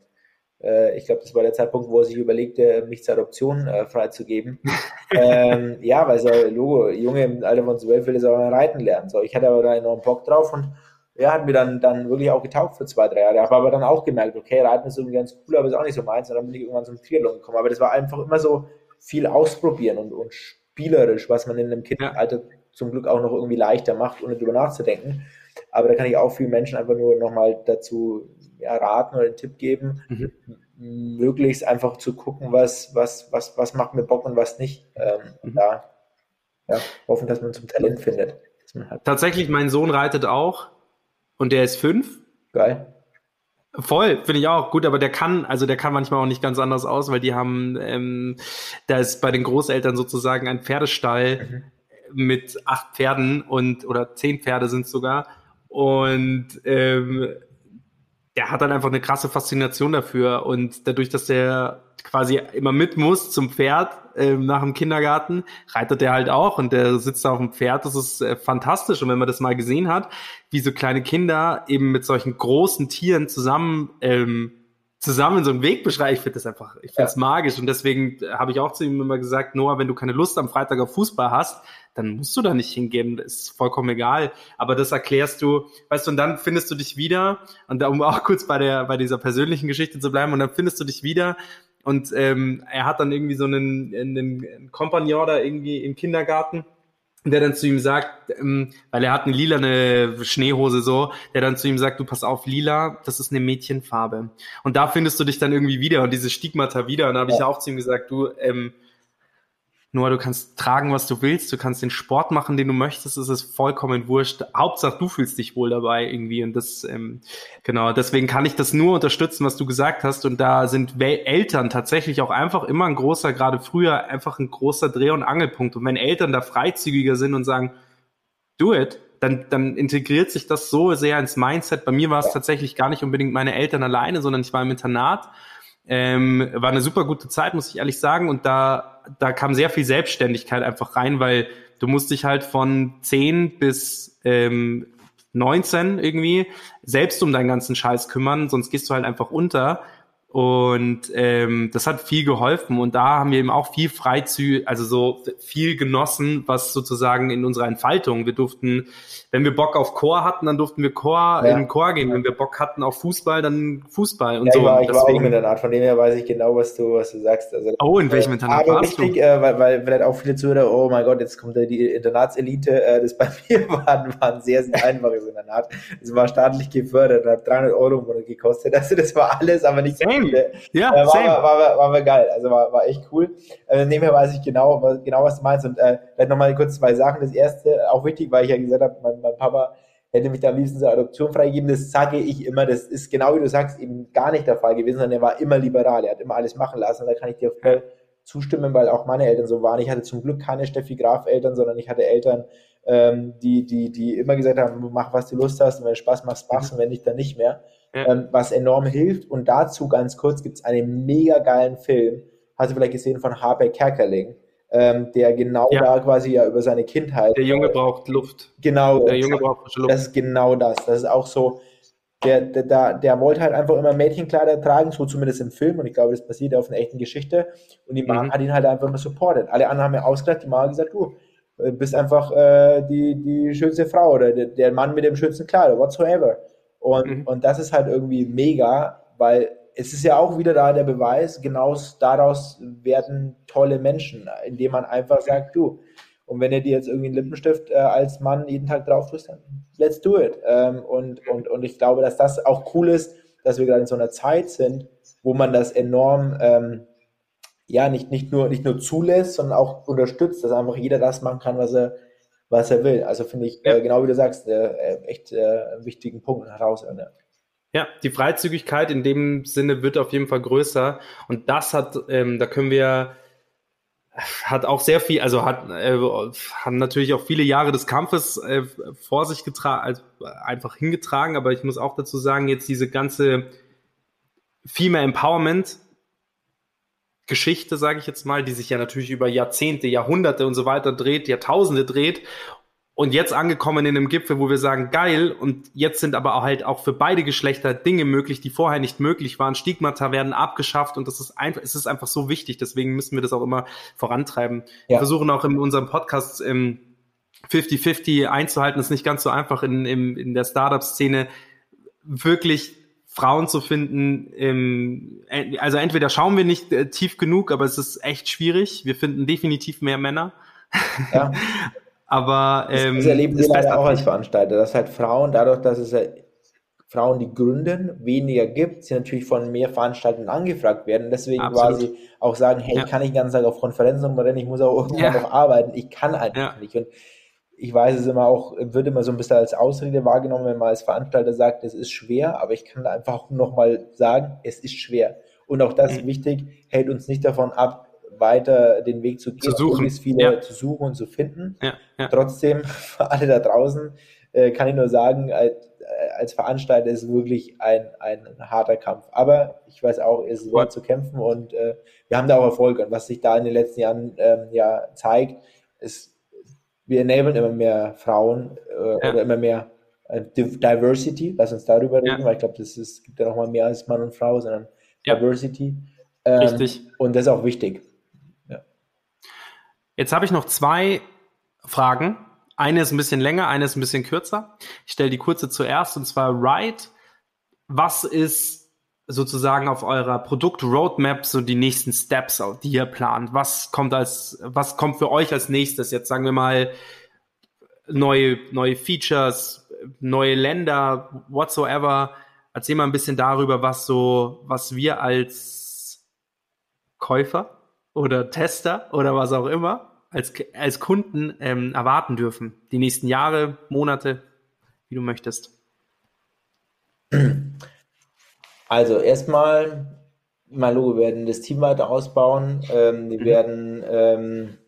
ich glaube, das war der Zeitpunkt, wo er sich überlegte, mich zur Adoption äh, freizugeben. ähm, ja, weil so, Logo, Junge im Alter von zwölf will aber mal reiten lernen. So, ich hatte aber da enorm Bock drauf und ja, hat mir dann, dann wirklich auch getaugt für zwei, drei Jahre. Habe aber dann auch gemerkt, okay, Reiten ist irgendwie ganz cool, aber ist auch nicht so meins. Und dann bin ich irgendwann zum Triathlon gekommen. Aber das war einfach immer so viel ausprobieren und, und spielerisch, was man in einem Kindesalter zum Glück auch noch irgendwie leichter macht, ohne drüber nachzudenken. Aber da kann ich auch vielen Menschen einfach nur nochmal dazu ja, raten oder einen Tipp geben, Mhm. möglichst einfach zu gucken, was, was, was, was macht mir Bock und was nicht. Ähm, und Mhm. da ja, hoffen, dass man zum Talent findet. Tatsächlich, mein Sohn reitet auch und der ist fünf. Geil. Voll, finde ich auch gut, aber der kann, also der kann manchmal auch nicht ganz anders aus, weil die haben, ähm, da ist bei den Großeltern sozusagen ein Pferdestall mit acht Pferden und oder zehn Pferde sind sogar und ähm, der hat dann einfach eine krasse Faszination dafür und dadurch, dass der quasi immer mit muss zum Pferd ähm, nach dem Kindergarten, reitet der halt auch und der sitzt da auf dem Pferd. Das ist äh, fantastisch und wenn man das mal gesehen hat, wie so kleine Kinder eben mit solchen großen Tieren zusammen ähm, zusammen so einen Weg beschreiben, ich finde das einfach, ich finde es magisch. Und deswegen äh, habe ich auch zu ihm immer gesagt, Noah, wenn du keine Lust am Freitag auf Fußball hast, dann musst du da nicht hingehen, das ist vollkommen egal. Aber das erklärst du, weißt du, und dann findest du dich wieder, und da, um auch kurz bei der, bei dieser persönlichen Geschichte zu bleiben, und dann findest du dich wieder, und ähm, er hat dann irgendwie so einen, einen Kompagnon da irgendwie im Kindergarten, der dann zu ihm sagt, ähm, weil er hat eine lilane Schneehose so, der dann zu ihm sagt, du pass auf, lila, das ist eine Mädchenfarbe. Und da findest du dich dann irgendwie wieder und diese Stigmata wieder. Und da habe ich Ja. auch zu ihm gesagt, du, ähm, Noah, du kannst tragen, was du willst, du kannst den Sport machen, den du möchtest, es ist vollkommen wurscht. Hauptsache, du fühlst dich wohl dabei irgendwie. Und das, ähm, genau, deswegen kann ich das nur unterstützen, was du gesagt hast. Und da sind Eltern tatsächlich auch einfach immer ein großer, gerade früher, einfach ein großer Dreh- und Angelpunkt. Und wenn Eltern da freizügiger sind und sagen, do it, dann, dann integriert sich das so sehr ins Mindset. Bei mir war es tatsächlich gar nicht unbedingt meine Eltern alleine, sondern ich war im Internat. Ähm, war eine super gute Zeit, muss ich ehrlich sagen. Und da, da kam sehr viel Selbstständigkeit einfach rein, weil du musst dich halt von 10 bis ähm, 19 irgendwie selbst um deinen ganzen Scheiß kümmern, sonst gehst du halt einfach unter. Und ähm, das hat viel geholfen und da haben wir eben auch viel Freizü, also so viel genossen, was sozusagen in unserer Entfaltung. Wir durften, wenn wir Bock auf Chor hatten, dann durften wir Chor Ja. in den Chor gehen. Wenn wir Bock hatten auf Fußball, dann Fußball und Ja, so. ich war, ich war auch im Deswegen- Internat, von dem her weiß ich genau, was du, was du sagst. Also, Oh, in welchem äh, Internat aber warst du? wichtig, äh, weil, weil vielleicht auch viele Zuhörer, oh mein Gott, jetzt kommt da die Internatselite. Äh, das bei mir war, war ein sehr, sehr einfaches Internat. Es war staatlich gefördert, hat 300 Euro im Monat gekostet. Also das war alles, aber nicht so Same. viele. Ja, Äh, war, same. war, war, war, war geil, also war, war echt cool. Äh, nebenher weiß ich genau, was, genau, was du meinst. Und äh, vielleicht nochmal kurz zwei Sachen. Das erste, auch wichtig, weil ich ja gesagt habe, mein, mein Papa hätte mich da am liebsten zur Adoption freigegeben. Das sage ich immer, das ist genau wie du sagst, eben gar nicht der Fall gewesen, sondern er war immer liberal. Er hat immer alles machen lassen. Und da kann ich dir voll zustimmen, weil auch meine Eltern so waren. Ich hatte zum Glück keine Steffi Graf Eltern, sondern ich hatte Eltern, ähm, die, die, die immer gesagt haben, mach was du Lust hast und wenn du Spaß machst, machst und wenn nicht, dann nicht mehr. Ja. Ähm, was enorm hilft. Und dazu ganz kurz gibt es einen mega geilen Film, hast du vielleicht gesehen von Harper Kerkeling, ähm, der genau Ja. da quasi ja über seine Kindheit. Der Junge braucht Luft. genau, Der Junge braucht frische Luft. das ist genau das. Das ist auch so, der, der, der, der wollte halt einfach immer Mädchenkleider tragen, so zumindest im Film, und ich glaube, das basiert auf einer echten Geschichte. Und die Mama Mhm. hat ihn halt einfach immer supportet. Alle anderen haben ja ausgedacht, die Mama hat gesagt, du äh, bist einfach äh, die, die schönste Frau oder der, der Mann mit dem schönsten Kleid oder whatsoever. Und, Mhm. und das ist halt irgendwie mega, weil es ist ja auch wieder da der Beweis, genau daraus werden tolle Menschen, indem man einfach sagt, du, und wenn ihr dir jetzt irgendwie einen Lippenstift äh, als Mann jeden Tag drauf tust, dann let's do it. Ähm, und, und, und ich glaube, dass das auch cool ist, dass wir gerade in so einer Zeit sind, wo man das enorm ähm, ja nicht, nicht, nur, nicht nur zulässt, sondern auch unterstützt, dass einfach jeder das machen kann, was er, was er will. Also finde ich, ja. äh, genau wie du sagst, äh, echt äh, einen wichtigen Punkt heraus. Ja. ja, die Freizügigkeit in dem Sinne wird auf jeden Fall größer. Und das hat, ähm, da können wir hat auch sehr viel, also hat äh, haben natürlich auch viele Jahre des Kampfes äh, vor sich getragen, also einfach hingetragen, aber ich muss auch dazu sagen, jetzt diese ganze Female Empowerment Geschichte, sage ich jetzt mal, die sich ja natürlich über Jahrzehnte, Jahrhunderte und so weiter dreht, Jahrtausende dreht und jetzt angekommen in einem Gipfel, wo wir sagen, geil, und jetzt sind aber auch halt auch für beide Geschlechter Dinge möglich, die vorher nicht möglich waren. Stigmata werden abgeschafft und das ist einfach, es ist einfach so wichtig. Deswegen müssen wir das auch immer vorantreiben. Ja. Wir versuchen auch in unserem Podcast ähm, 50-50 einzuhalten. Das ist nicht ganz so einfach in, in, in der Startup-Szene wirklich Frauen zu finden. Ähm, also entweder schauen wir nicht äh, tief genug, aber es ist echt schwierig. Wir finden definitiv mehr Männer. Ja. Aber ähm, das, das erleben wir leider auch als Veranstalter, dass halt Frauen, dadurch, dass es halt Frauen, die gründen, weniger gibt, sie natürlich von mehr Veranstaltern angefragt werden. Deswegen Absolut. quasi auch sagen, hey, ja. ich kann nicht den ganzen Tag auf Konferenzen rumrennen, ich muss auch irgendwann ja. noch arbeiten, ich kann einfach ja. nicht. Und ich weiß es immer auch, wird immer so ein bisschen als Ausrede wahrgenommen, wenn man als Veranstalter sagt, es ist schwer, aber ich kann einfach nochmal sagen, es ist schwer. Und auch das mhm. ist wichtig, hält uns nicht davon ab, weiter den Weg zu gehen, zu suchen. viele ja. zu suchen und zu finden. Ja, ja. Trotzdem, für alle da draußen, äh, kann ich nur sagen, als, als Veranstalter ist es wirklich ein, ein harter Kampf. Aber ich weiß auch, es ist wert zu kämpfen und äh, wir haben da auch Erfolg. Und was sich da in den letzten Jahren ähm, ja zeigt, ist, wir enablen immer mehr Frauen äh, oder immer mehr äh, Diversity. Lass uns darüber reden, weil ich glaube, das ist, gibt ja nochmal mehr als Mann und Frau, sondern Diversity. Ähm, Richtig. Und das ist auch wichtig. Jetzt habe ich noch zwei Fragen. Eine ist ein bisschen länger, eine ist ein bisschen kürzer. Ich stelle die kurze zuerst und zwar Right. Was ist sozusagen auf eurer Produkt-Roadmap so die nächsten Steps, die ihr plant? Was kommt als, was kommt für euch als nächstes? Jetzt sagen wir mal neue, neue Features, neue Länder, whatsoever. Erzähl mal ein bisschen darüber, was so, was wir als Käufer oder Tester oder was auch immer als, als Kunden ähm, erwarten dürfen? Die nächsten Jahre, Monate, wie du möchtest. Also erstmal, Logo, wir werden das Team weiter ausbauen. Ähm, wir mhm. werden ähm,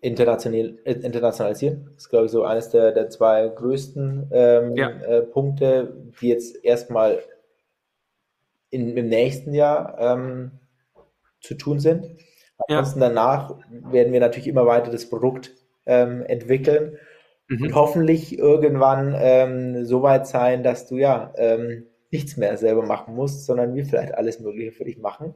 international, äh, internationalisieren. Das ist, glaube ich, so eines der, der zwei größten ähm, ja. äh, Punkte, die jetzt erstmal in, im nächsten Jahr ähm, zu tun sind. Ansonsten ja. danach werden wir natürlich immer weiter das Produkt ähm, entwickeln mhm. und hoffentlich irgendwann ähm, so weit sein, dass du ja ähm, nichts mehr selber machen musst, sondern wir vielleicht alles Mögliche für dich machen.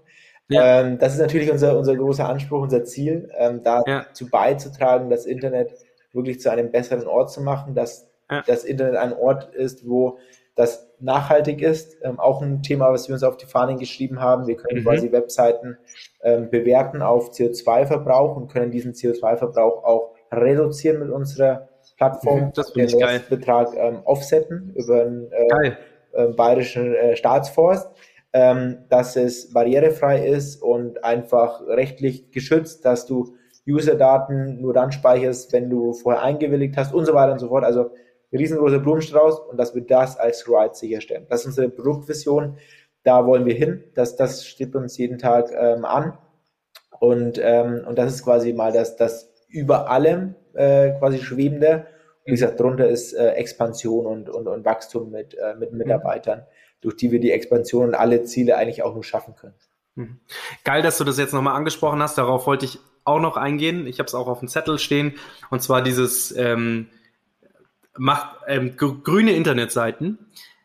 Ja. Ähm, das ist natürlich unser, unser großer Anspruch, unser Ziel, ähm, dazu ja. beizutragen, das Internet wirklich zu einem besseren Ort zu machen, dass ja. das Internet ein Ort ist, wo das nachhaltig ist. Ähm, auch ein Thema, was wir uns auf die Fahnen geschrieben haben. Wir können mhm. quasi Webseiten ähm, bewerten auf CO2-Verbrauch und können diesen CO2-Verbrauch auch reduzieren mit unserer Plattform. Mhm, das finde ich geil. Betrag ähm, offsetten über einen äh, äh, bayerischen äh, Staatsforst, ähm, dass es barrierefrei ist und einfach rechtlich geschützt, dass du User-Daten nur dann speicherst, wenn du vorher eingewilligt hast und so weiter und so fort. Also riesengroßer Blumenstrauß und dass wir das als Ride sicherstellen. Das ist unsere Produktvision. Da wollen wir hin. Das, das steht uns jeden Tag ähm, an. Und, ähm, und das ist quasi mal das, das über allem äh, quasi schwebende. Wie gesagt, drunter ist äh, Expansion und, und, und Wachstum mit, äh, mit Mitarbeitern, durch die wir die Expansion und alle Ziele eigentlich auch nur schaffen können. Mhm. Geil, dass du das jetzt nochmal angesprochen hast. Darauf wollte ich auch noch eingehen. Ich habe es auch auf dem Zettel stehen. Und zwar dieses ähm, macht ähm, grüne Internetseiten.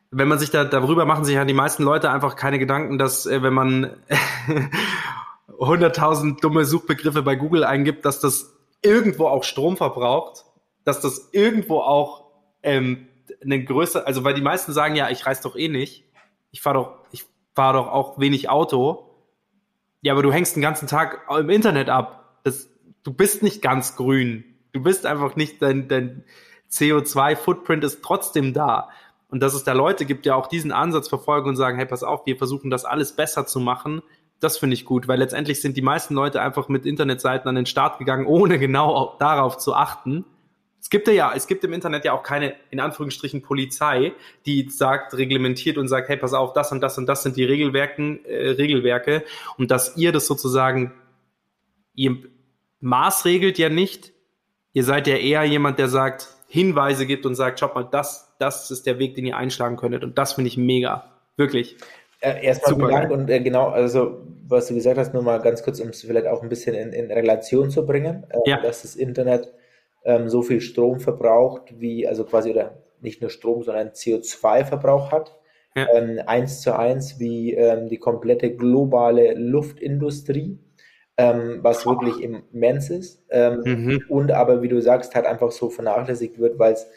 Wenn man sich da darüber machen sich ja die meisten Leute einfach keine Gedanken, dass äh, wenn man 100.000 dumme Suchbegriffe bei Google eingibt, dass das irgendwo auch Strom verbraucht, dass das irgendwo auch ähm, eine größere, also weil die meisten sagen ja, ich reise doch eh nicht, ich fahre doch, ich fahre doch auch wenig Auto. Ja, aber du hängst den ganzen Tag im Internet ab. Das, du bist nicht ganz grün. Du bist einfach nicht dein, dein, CO2-Footprint ist trotzdem da. Und dass es da Leute gibt, die auch diesen Ansatz verfolgen und sagen, hey, pass auf, wir versuchen das alles besser zu machen, Das finde ich gut, weil letztendlich sind die meisten Leute einfach mit Internetseiten an den Start gegangen, ohne genau darauf zu achten. Es gibt ja, es gibt im Internet ja auch keine, in Anführungsstrichen, Polizei, die sagt, reglementiert und sagt, hey, pass auf, das und das und das sind die Regelwerken, äh, Regelwerke. Und dass ihr das sozusagen, ihr maßregelt ja nicht, ihr seid ja eher jemand, der sagt, Hinweise gibt und sagt, schaut mal, das, das ist der Weg, den ihr einschlagen könntet. Und das finde ich mega, wirklich. Äh, erstmal vielen Dank. Und äh, genau, also was du gesagt hast, nur mal ganz kurz, um es vielleicht auch ein bisschen in, in Relation zu bringen, äh, ja. dass das Internet ähm, so viel Strom verbraucht, wie, also quasi, oder nicht nur Strom, sondern CO2-Verbrauch hat. Ja. Ähm, eins zu eins wie ähm, die komplette globale Luftindustrie, ähm, was wirklich immens ist. Ähm, mhm. Und aber, wie du sagst, halt einfach so vernachlässigt wird, weil es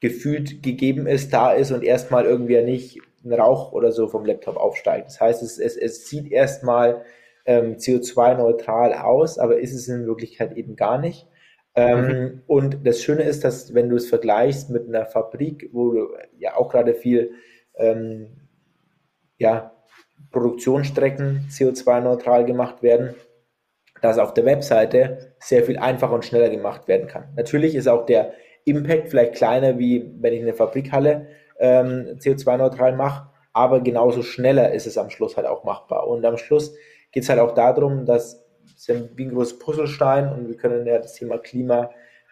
gefühlt gegeben ist, da ist und erstmal irgendwie nicht ein Rauch oder so vom Laptop aufsteigt. Das heißt, es, es, es sieht erstmal ähm, CO2-neutral aus, aber ist es in Wirklichkeit eben gar nicht. Ähm, mhm. Und das Schöne ist, dass wenn du es vergleichst mit einer Fabrik, wo du ja auch gerade viel ähm, ja, Produktionsstrecken CO2-neutral gemacht werden, dass auf der Webseite sehr viel einfacher und schneller gemacht werden kann. Natürlich ist auch der Impact vielleicht kleiner, wie wenn ich eine Fabrikhalle ähm, CO2-neutral mache, aber genauso schneller ist es am Schluss halt auch machbar. Und am Schluss geht es halt auch darum, dass sind wie ein großes Puzzlestein und wir können ja das Thema Klima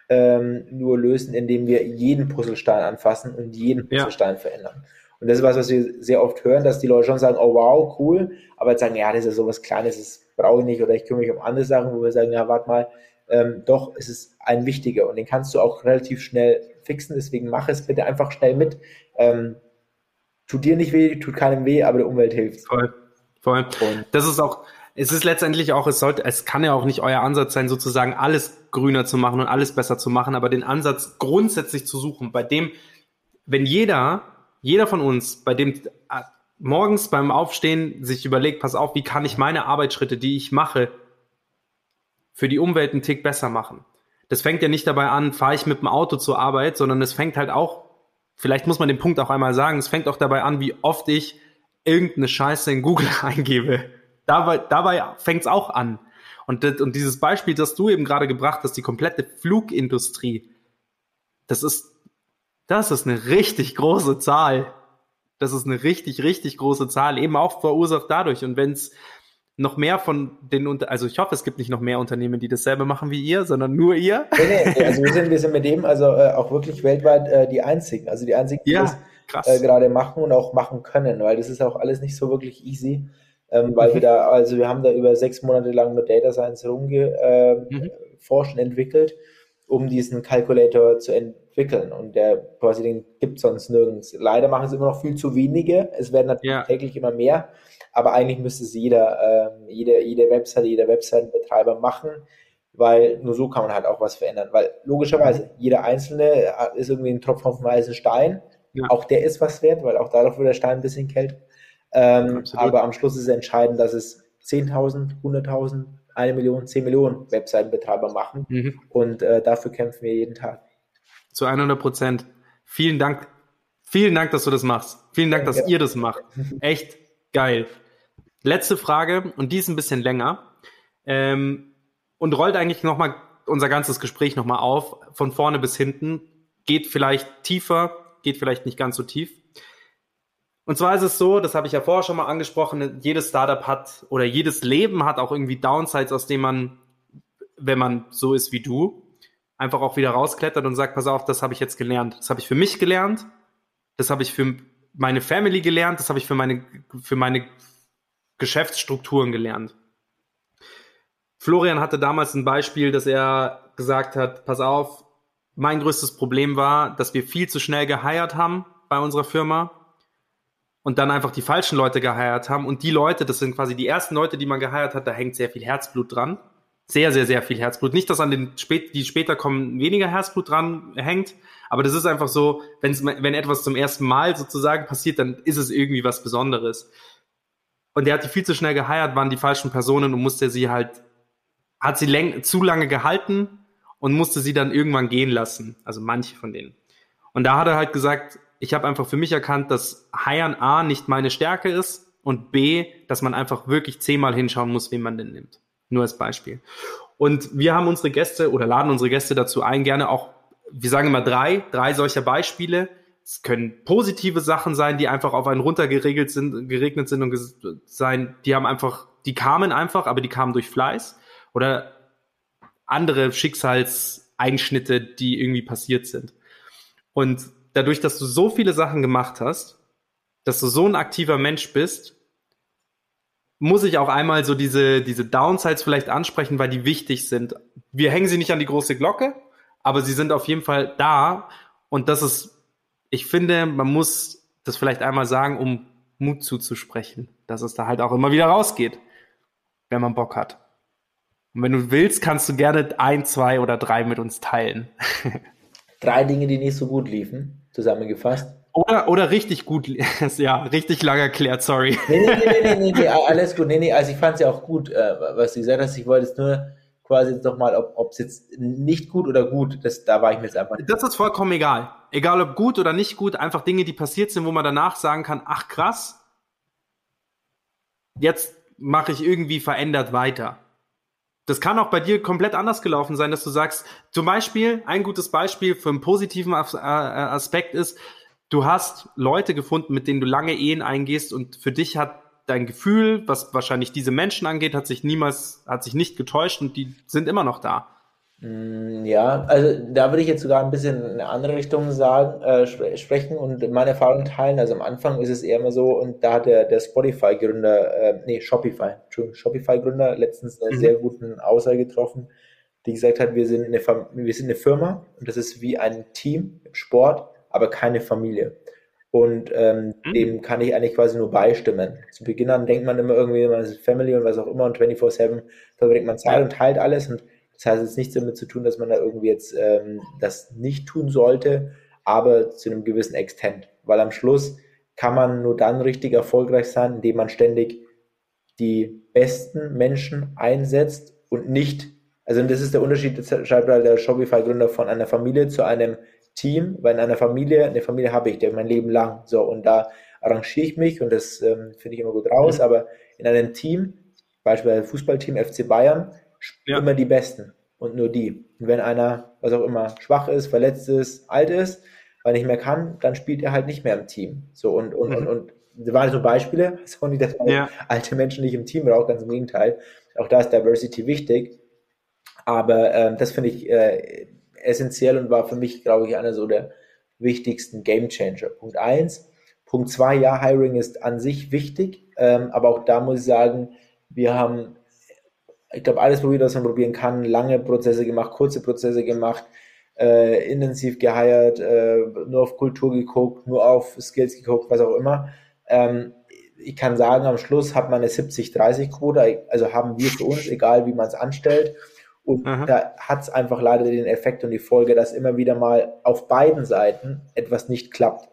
ähm, nur lösen, indem wir jeden Puzzlestein anfassen und jeden Puzzlestein ja. verändern. Und das ist was, was wir sehr oft hören, dass die Leute schon sagen, oh wow, cool, aber jetzt sagen, ja, das ist ja sowas Kleines, das brauche ich nicht oder ich kümmere mich um andere Sachen, wo wir sagen, ja, warte mal, ähm, doch, es ist ein wichtiger und den kannst du auch relativ schnell fixen, deswegen mach es bitte einfach schnell mit. Ähm, tut dir nicht weh, tut keinem weh, aber der Umwelt hilft. Voll, voll. Und das ist auch, es ist letztendlich auch, es sollte, es kann ja auch nicht euer Ansatz sein, sozusagen alles grüner zu machen und alles besser zu machen, aber den Ansatz grundsätzlich zu suchen, bei dem, wenn jeder, jeder von uns, bei dem äh, morgens beim Aufstehen sich überlegt, pass auf, wie kann ich meine Arbeitsschritte, die ich mache, für die Umwelt einen Tick besser machen. Das fängt ja nicht dabei an, fahre ich mit dem Auto zur Arbeit, sondern es fängt halt auch, vielleicht muss man den Punkt auch einmal sagen, es fängt auch dabei an, wie oft ich irgendeine Scheiße in Google eingebe dabei, dabei fängt es auch an. Und, das, und dieses Beispiel, das du eben gerade gebracht hast, die komplette Flugindustrie, das ist, das ist eine richtig große Zahl. Das ist eine richtig, richtig große Zahl, eben auch verursacht dadurch. Und wenn es noch mehr von den, also ich hoffe, es gibt nicht noch mehr Unternehmen, die dasselbe machen wie ihr, sondern nur ihr. Nee, nee, also wir sind, wir sind mit dem also äh, auch wirklich weltweit äh, die einzigen, also die einzigen, die ja, das äh, gerade machen und auch machen können, weil das ist auch alles nicht so wirklich easy ähm, weil mhm. wir da, also wir haben da über sechs Monate lang mit Data Science rumgeforscht ähm, mhm. und entwickelt, um diesen Calculator zu entwickeln. Und der quasi den gibt sonst nirgends. Leider machen es immer noch viel zu wenige. Es werden natürlich ja. täglich immer mehr, aber eigentlich müsste es jeder, ähm, jede, jede Website, jeder Webseitenbetreiber machen, weil nur so kann man halt auch was verändern. Weil logischerweise jeder Einzelne ist irgendwie ein Tropfen auf dem heißen Stein. Ja. Auch der ist was wert, weil auch darauf wird der Stein ein bisschen kälter. Ähm, aber am Schluss ist es entscheidend, dass es 10.000, 100.000, eine Million, 10 Millionen Webseitenbetreiber machen. Mhm. Und äh, dafür kämpfen wir jeden Tag. Zu 100 Prozent. Vielen Dank. Vielen Dank, dass du das machst. Vielen Dank, dass ja. ihr das macht. Echt geil. Letzte Frage, und die ist ein bisschen länger. Ähm, und rollt eigentlich nochmal unser ganzes Gespräch nochmal auf, von vorne bis hinten. Geht vielleicht tiefer, geht vielleicht nicht ganz so tief. Und zwar ist es so, das habe ich ja vorher schon mal angesprochen, jedes Startup hat oder jedes Leben hat auch irgendwie Downsides, aus denen man, wenn man so ist wie du, einfach auch wieder rausklettert und sagt, pass auf, das habe ich jetzt gelernt. Das habe ich für mich gelernt, das habe ich für meine Family gelernt, das habe ich für meine, für meine Geschäftsstrukturen gelernt. Florian hatte damals ein Beispiel, dass er gesagt hat, pass auf, mein größtes Problem war, dass wir viel zu schnell geheiert haben bei unserer Firma und dann einfach die falschen Leute geheiert haben. Und die Leute, das sind quasi die ersten Leute, die man geheiert hat, da hängt sehr viel Herzblut dran. Sehr, sehr, sehr viel Herzblut. Nicht, dass an den spät, die später kommen, weniger Herzblut dran hängt, aber das ist einfach so, wenn's, wenn etwas zum ersten Mal sozusagen passiert, dann ist es irgendwie was Besonderes. Und der hat die viel zu schnell geheiert, waren die falschen Personen und musste sie halt, hat sie läng, zu lange gehalten und musste sie dann irgendwann gehen lassen. Also manche von denen. Und da hat er halt gesagt, ich habe einfach für mich erkannt, dass Hiren A nicht meine Stärke ist und B, dass man einfach wirklich zehnmal hinschauen muss, wen man denn nimmt. Nur als Beispiel. Und wir haben unsere Gäste oder laden unsere Gäste dazu ein, gerne auch, wir sagen immer drei, drei solcher Beispiele. Es können positive Sachen sein, die einfach auf einen runtergeregelt sind, geregnet sind und sein, die haben einfach, die kamen einfach, aber die kamen durch Fleiß. Oder andere Schicksalseinschnitte, die irgendwie passiert sind. Und dadurch, dass du so viele Sachen gemacht hast, dass du so ein aktiver Mensch bist, muss ich auch einmal so diese, diese Downsides vielleicht ansprechen, weil die wichtig sind. Wir hängen sie nicht an die große Glocke, aber sie sind auf jeden Fall da. Und das ist, ich finde, man muss das vielleicht einmal sagen, um Mut zuzusprechen, dass es da halt auch immer wieder rausgeht, wenn man Bock hat. Und wenn du willst, kannst du gerne ein, zwei oder drei mit uns teilen. Drei Dinge, die nicht so gut liefen, zusammengefasst. Oder, oder richtig gut, ja, richtig lang erklärt, sorry. Nee, nee, nee, nee, nee, nee alles gut. Nee, nee, also ich fand es ja auch gut, äh, was du gesagt hast. Ich wollte es nur quasi jetzt nochmal, ob es jetzt nicht gut oder gut, das, da war ich mir jetzt einfach. Das ist vollkommen egal. Egal ob gut oder nicht gut, einfach Dinge, die passiert sind, wo man danach sagen kann, ach krass, jetzt mache ich irgendwie verändert weiter. Das kann auch bei dir komplett anders gelaufen sein, dass du sagst, zum Beispiel, ein gutes Beispiel für einen positiven äh, Aspekt ist, du hast Leute gefunden, mit denen du lange Ehen eingehst und für dich hat dein Gefühl, was wahrscheinlich diese Menschen angeht, hat sich niemals, hat sich nicht getäuscht und die sind immer noch da. Mm, ja, also da würde ich jetzt sogar ein bisschen in eine andere Richtung sagen, äh, sprechen und meine Erfahrung teilen. Also am Anfang ist es eher immer so, und da hat der, der Spotify-Gründer, äh, nee, Shopify, Entschuldigung, Shopify-Gründer letztens eine mhm. sehr guten Aussage getroffen, die gesagt hat, wir sind, eine, wir sind eine Firma und das ist wie ein Team im Sport, aber keine Familie. Und ähm, mhm. dem kann ich eigentlich quasi nur beistimmen. Zu Beginn an denkt man immer irgendwie, man ist Family und was auch immer und 24-7 verbringt man Zeit und teilt alles und das heißt jetzt nichts damit zu tun, dass man da irgendwie jetzt ähm, das nicht tun sollte, aber zu einem gewissen Extent. Weil am Schluss kann man nur dann richtig erfolgreich sein, indem man ständig die besten Menschen einsetzt und nicht, also das ist der Unterschied, das schreibt halt der Shopify-Gründer von einer Familie zu einem Team, weil in einer Familie, eine Familie habe ich, der mein Leben lang, so, und da arrangiere ich mich und das ähm, finde ich immer gut raus, mhm. aber in einem Team, beispielsweise Fußballteam FC Bayern, ja. immer die Besten und nur die. Und wenn einer, was auch immer, schwach ist, verletzt ist, alt ist, weil nicht mehr kann, dann spielt er halt nicht mehr im Team. So und, und, mhm. und, und das waren so Beispiele, auch nicht, dass man ja. alte Menschen nicht im Team braucht, ganz im Gegenteil. Auch da ist Diversity wichtig. Aber ähm, das finde ich äh, essentiell und war für mich, glaube ich, einer so der wichtigsten Game Changer. Punkt eins. Punkt zwei, ja, Hiring ist an sich wichtig, ähm, aber auch da muss ich sagen, wir haben ich glaube, alles probiert, was man probieren kann. Lange Prozesse gemacht, kurze Prozesse gemacht, äh, intensiv geheiert, äh, nur auf Kultur geguckt, nur auf Skills geguckt, was auch immer. Ähm, ich kann sagen, am Schluss hat man eine 70-30-Quote, also haben wir für uns, egal wie man es anstellt. Und Aha. da hat es einfach leider den Effekt und die Folge, dass immer wieder mal auf beiden Seiten etwas nicht klappt.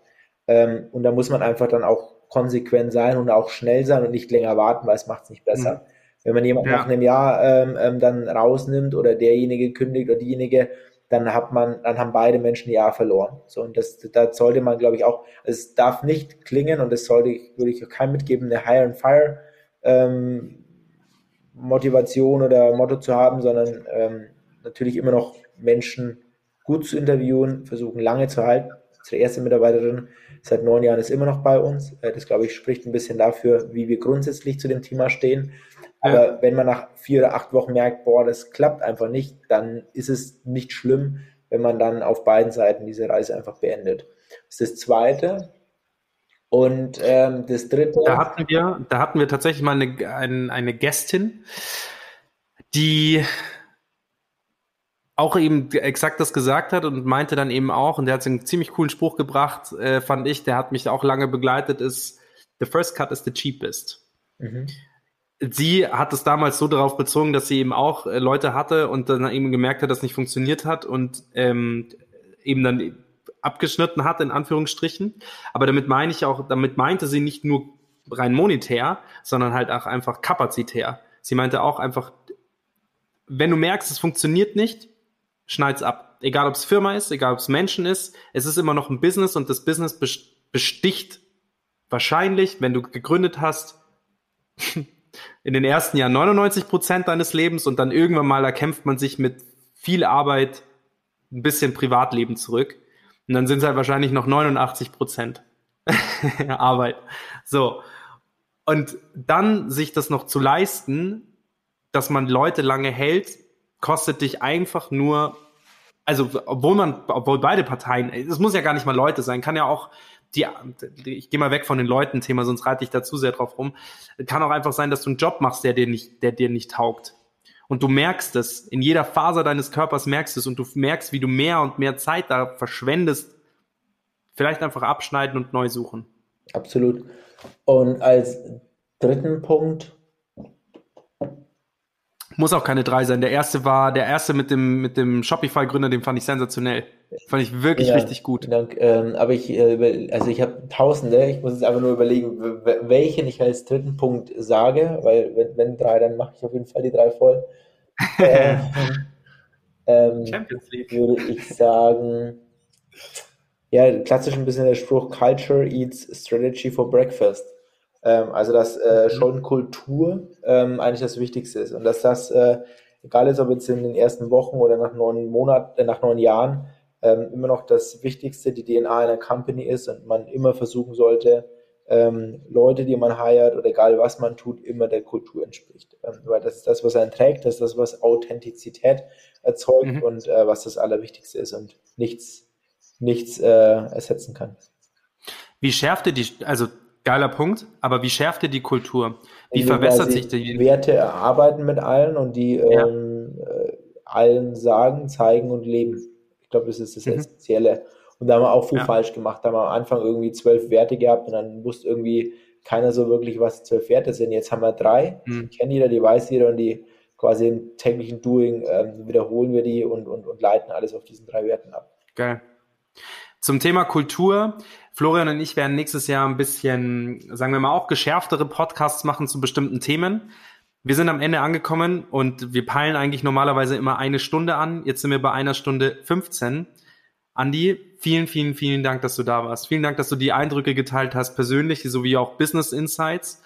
Ähm, und da muss man einfach dann auch konsequent sein und auch schnell sein und nicht länger warten, weil es macht es nicht besser. Mhm. Wenn man jemanden ja. nach einem Jahr ähm, ähm, dann rausnimmt oder derjenige kündigt oder diejenige, dann hat man, dann haben beide Menschen ein Jahr verloren. So, und das, da sollte man, glaube ich, auch, es darf nicht klingen und das sollte würde ich auch keinem mitgeben, eine Hire and Fire ähm, Motivation oder Motto zu haben, sondern ähm, natürlich immer noch Menschen gut zu interviewen, versuchen lange zu halten. Unsere erste Mitarbeiterin seit neun Jahren ist immer noch bei uns. Äh, das, glaube ich, spricht ein bisschen dafür, wie wir grundsätzlich zu dem Thema stehen. Aber ja. wenn man nach vier oder acht Wochen merkt, boah, das klappt einfach nicht, dann ist es nicht schlimm, wenn man dann auf beiden Seiten diese Reise einfach beendet. Das ist das Zweite. Und ähm, das Dritte. Da hatten wir, da hatten wir tatsächlich mal eine, eine, eine Gästin, die auch eben exakt das gesagt hat und meinte dann eben auch, und der hat einen ziemlich coolen Spruch gebracht, äh, fand ich, der hat mich auch lange begleitet, ist, the first cut is the cheapest. Mhm sie hat es damals so darauf bezogen, dass sie eben auch äh, Leute hatte und dann eben gemerkt hat, dass nicht funktioniert hat und ähm, eben dann abgeschnitten hat, in Anführungsstrichen. Aber damit meine ich auch, damit meinte sie nicht nur rein monetär, sondern halt auch einfach kapazitär. Sie meinte auch einfach, wenn du merkst, es funktioniert nicht, schneid's ab. Egal ob es Firma ist, egal ob es Menschen ist, es ist immer noch ein Business und das Business besticht wahrscheinlich, wenn du gegründet hast, in den ersten Jahren 99 Prozent deines Lebens und dann irgendwann mal erkämpft man sich mit viel Arbeit ein bisschen Privatleben zurück. Und dann sind es halt wahrscheinlich noch 89 Prozent Arbeit. So. Und dann sich das noch zu leisten, dass man Leute lange hält, kostet dich einfach nur, also obwohl man, obwohl beide Parteien, es muss ja gar nicht mal Leute sein, kann ja auch die, ich gehe mal weg von den Leuten Thema, sonst reite ich da zu sehr drauf rum. Kann auch einfach sein, dass du einen Job machst, der dir nicht, der dir nicht taugt. Und du merkst es, in jeder Faser deines Körpers merkst es und du merkst, wie du mehr und mehr Zeit da verschwendest. Vielleicht einfach abschneiden und neu suchen. Absolut. Und als dritten Punkt. Muss auch keine drei sein. Der erste war, der erste mit dem, mit dem Shopify-Gründer, den fand ich sensationell. Fand ich wirklich ja, richtig gut. Dank. Ähm, aber ich, äh, also ich habe Tausende. Ich muss jetzt einfach nur überlegen, welchen ich als dritten Punkt sage, weil wenn, wenn drei, dann mache ich auf jeden Fall die drei voll. ähm, ähm, Champions League. Würde ich sagen, ja, klassisch ein bisschen der Spruch Culture eats Strategy for Breakfast. Ähm, also, dass äh, mhm. schon Kultur ähm, eigentlich das Wichtigste ist und dass das, äh, egal ist, ob jetzt in den ersten Wochen oder nach neun Monaten, äh, nach neun Jahren, ähm, immer noch das Wichtigste, die DNA einer Company ist und man immer versuchen sollte, ähm, Leute, die man heiert oder egal was man tut, immer der Kultur entspricht. Ähm, weil das ist das, was einen trägt, das ist das, was Authentizität erzeugt mhm. und äh, was das Allerwichtigste ist und nichts, nichts äh, ersetzen kann. Wie schärft ihr die, also geiler Punkt, aber wie schärft ihr die Kultur? Wie also verbessert sich die? Werte erarbeiten mit allen und die ja. ähm, äh, allen sagen, zeigen und leben glaube, das ist das mhm. Essentielle. Und da haben wir auch viel ja. falsch gemacht. Da haben wir am Anfang irgendwie zwölf Werte gehabt und dann wusste irgendwie keiner so wirklich, was zwölf Werte sind. Jetzt haben wir drei, mhm. die kennt jeder, die weiß jeder und die quasi im täglichen Doing äh, wiederholen wir die und, und, und leiten alles auf diesen drei Werten ab. Geil. Zum Thema Kultur. Florian und ich werden nächstes Jahr ein bisschen, sagen wir mal, auch geschärftere Podcasts machen zu bestimmten Themen. Wir sind am Ende angekommen und wir peilen eigentlich normalerweise immer eine Stunde an. Jetzt sind wir bei einer Stunde 15. Andi, vielen, vielen, vielen Dank, dass du da warst. Vielen Dank, dass du die Eindrücke geteilt hast, persönlich sowie auch Business Insights.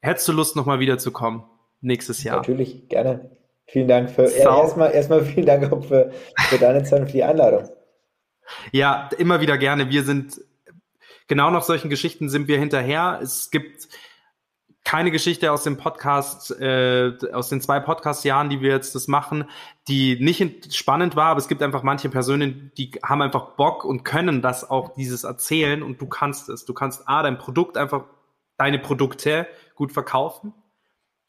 Hättest du Lust, nochmal wiederzukommen nächstes Jahr? Natürlich, gerne. Vielen Dank für erstmal erstmal vielen Dank auch für, für deine Zeit und für die Einladung. Ja, immer wieder gerne. Wir sind genau nach solchen Geschichten sind wir hinterher. Es gibt keine Geschichte aus dem Podcast, äh, aus den zwei Podcast-Jahren, die wir jetzt das machen, die nicht spannend war, aber es gibt einfach manche Personen, die haben einfach Bock und können das auch, dieses erzählen und du kannst es. Du kannst A, dein Produkt einfach, deine Produkte gut verkaufen.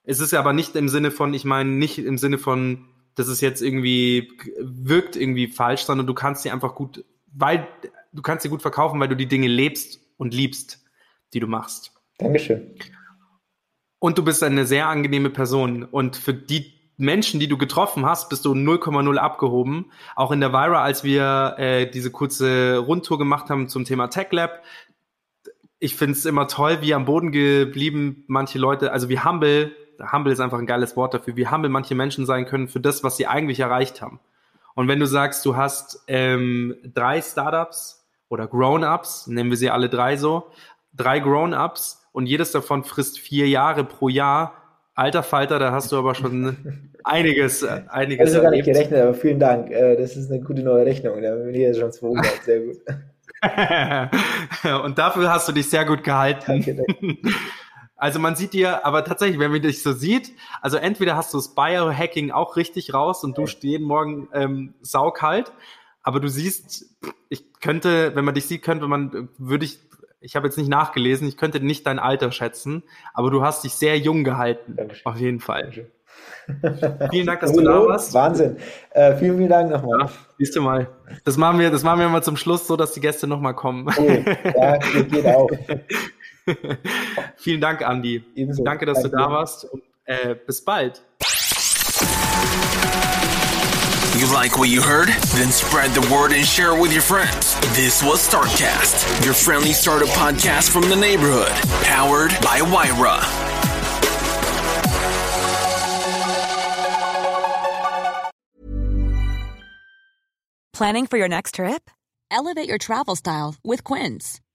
Es ist ja aber nicht im Sinne von, ich meine, nicht im Sinne von, das ist jetzt irgendwie, wirkt irgendwie falsch, sondern du kannst sie einfach gut, weil, du kannst sie gut verkaufen, weil du die Dinge lebst und liebst, die du machst. Dankeschön. Und du bist eine sehr angenehme Person. Und für die Menschen, die du getroffen hast, bist du 0,0 abgehoben. Auch in der Vira, als wir äh, diese kurze Rundtour gemacht haben zum Thema Tech Lab. Ich finde es immer toll, wie am Boden geblieben manche Leute, also wie humble, humble ist einfach ein geiles Wort dafür, wie humble manche Menschen sein können für das, was sie eigentlich erreicht haben. Und wenn du sagst, du hast ähm, drei Startups oder Grown-ups, nennen wir sie alle drei so, drei Grown-ups, und jedes davon frisst vier Jahre pro Jahr. Alter Falter, da hast du aber schon einiges, äh, einiges. Ich habe gar nicht gerechnet, aber vielen Dank. Äh, das ist eine gute neue Rechnung. Da bin ich jetzt schon 200. Sehr gut. und dafür hast du dich sehr gut gehalten. Danke, danke. Also man sieht dir, aber tatsächlich, wenn man dich so sieht, also entweder hast du das Biohacking auch richtig raus und du duscht jeden Morgen ähm, saukalt, aber du siehst, ich könnte, wenn man dich sieht, könnte man, würde ich ich habe jetzt nicht nachgelesen, ich könnte nicht dein Alter schätzen, aber du hast dich sehr jung gehalten. Dankeschön. Auf jeden Fall. vielen Dank, dass du da warst. Wahnsinn. Äh, vielen, vielen Dank nochmal. Ja, siehst du mal. Das machen wir, das machen wir mal zum Schluss so, dass die Gäste nochmal kommen. Oh, ja, geht auch. vielen Dank, Andi. Ebenso. Danke, dass Danke. du da warst und äh, bis bald. You like what you heard? Then spread the word and share it with your friends. This was Startcast, your friendly startup podcast from the neighborhood, powered by Wyra. Planning for your next trip? Elevate your travel style with Quince.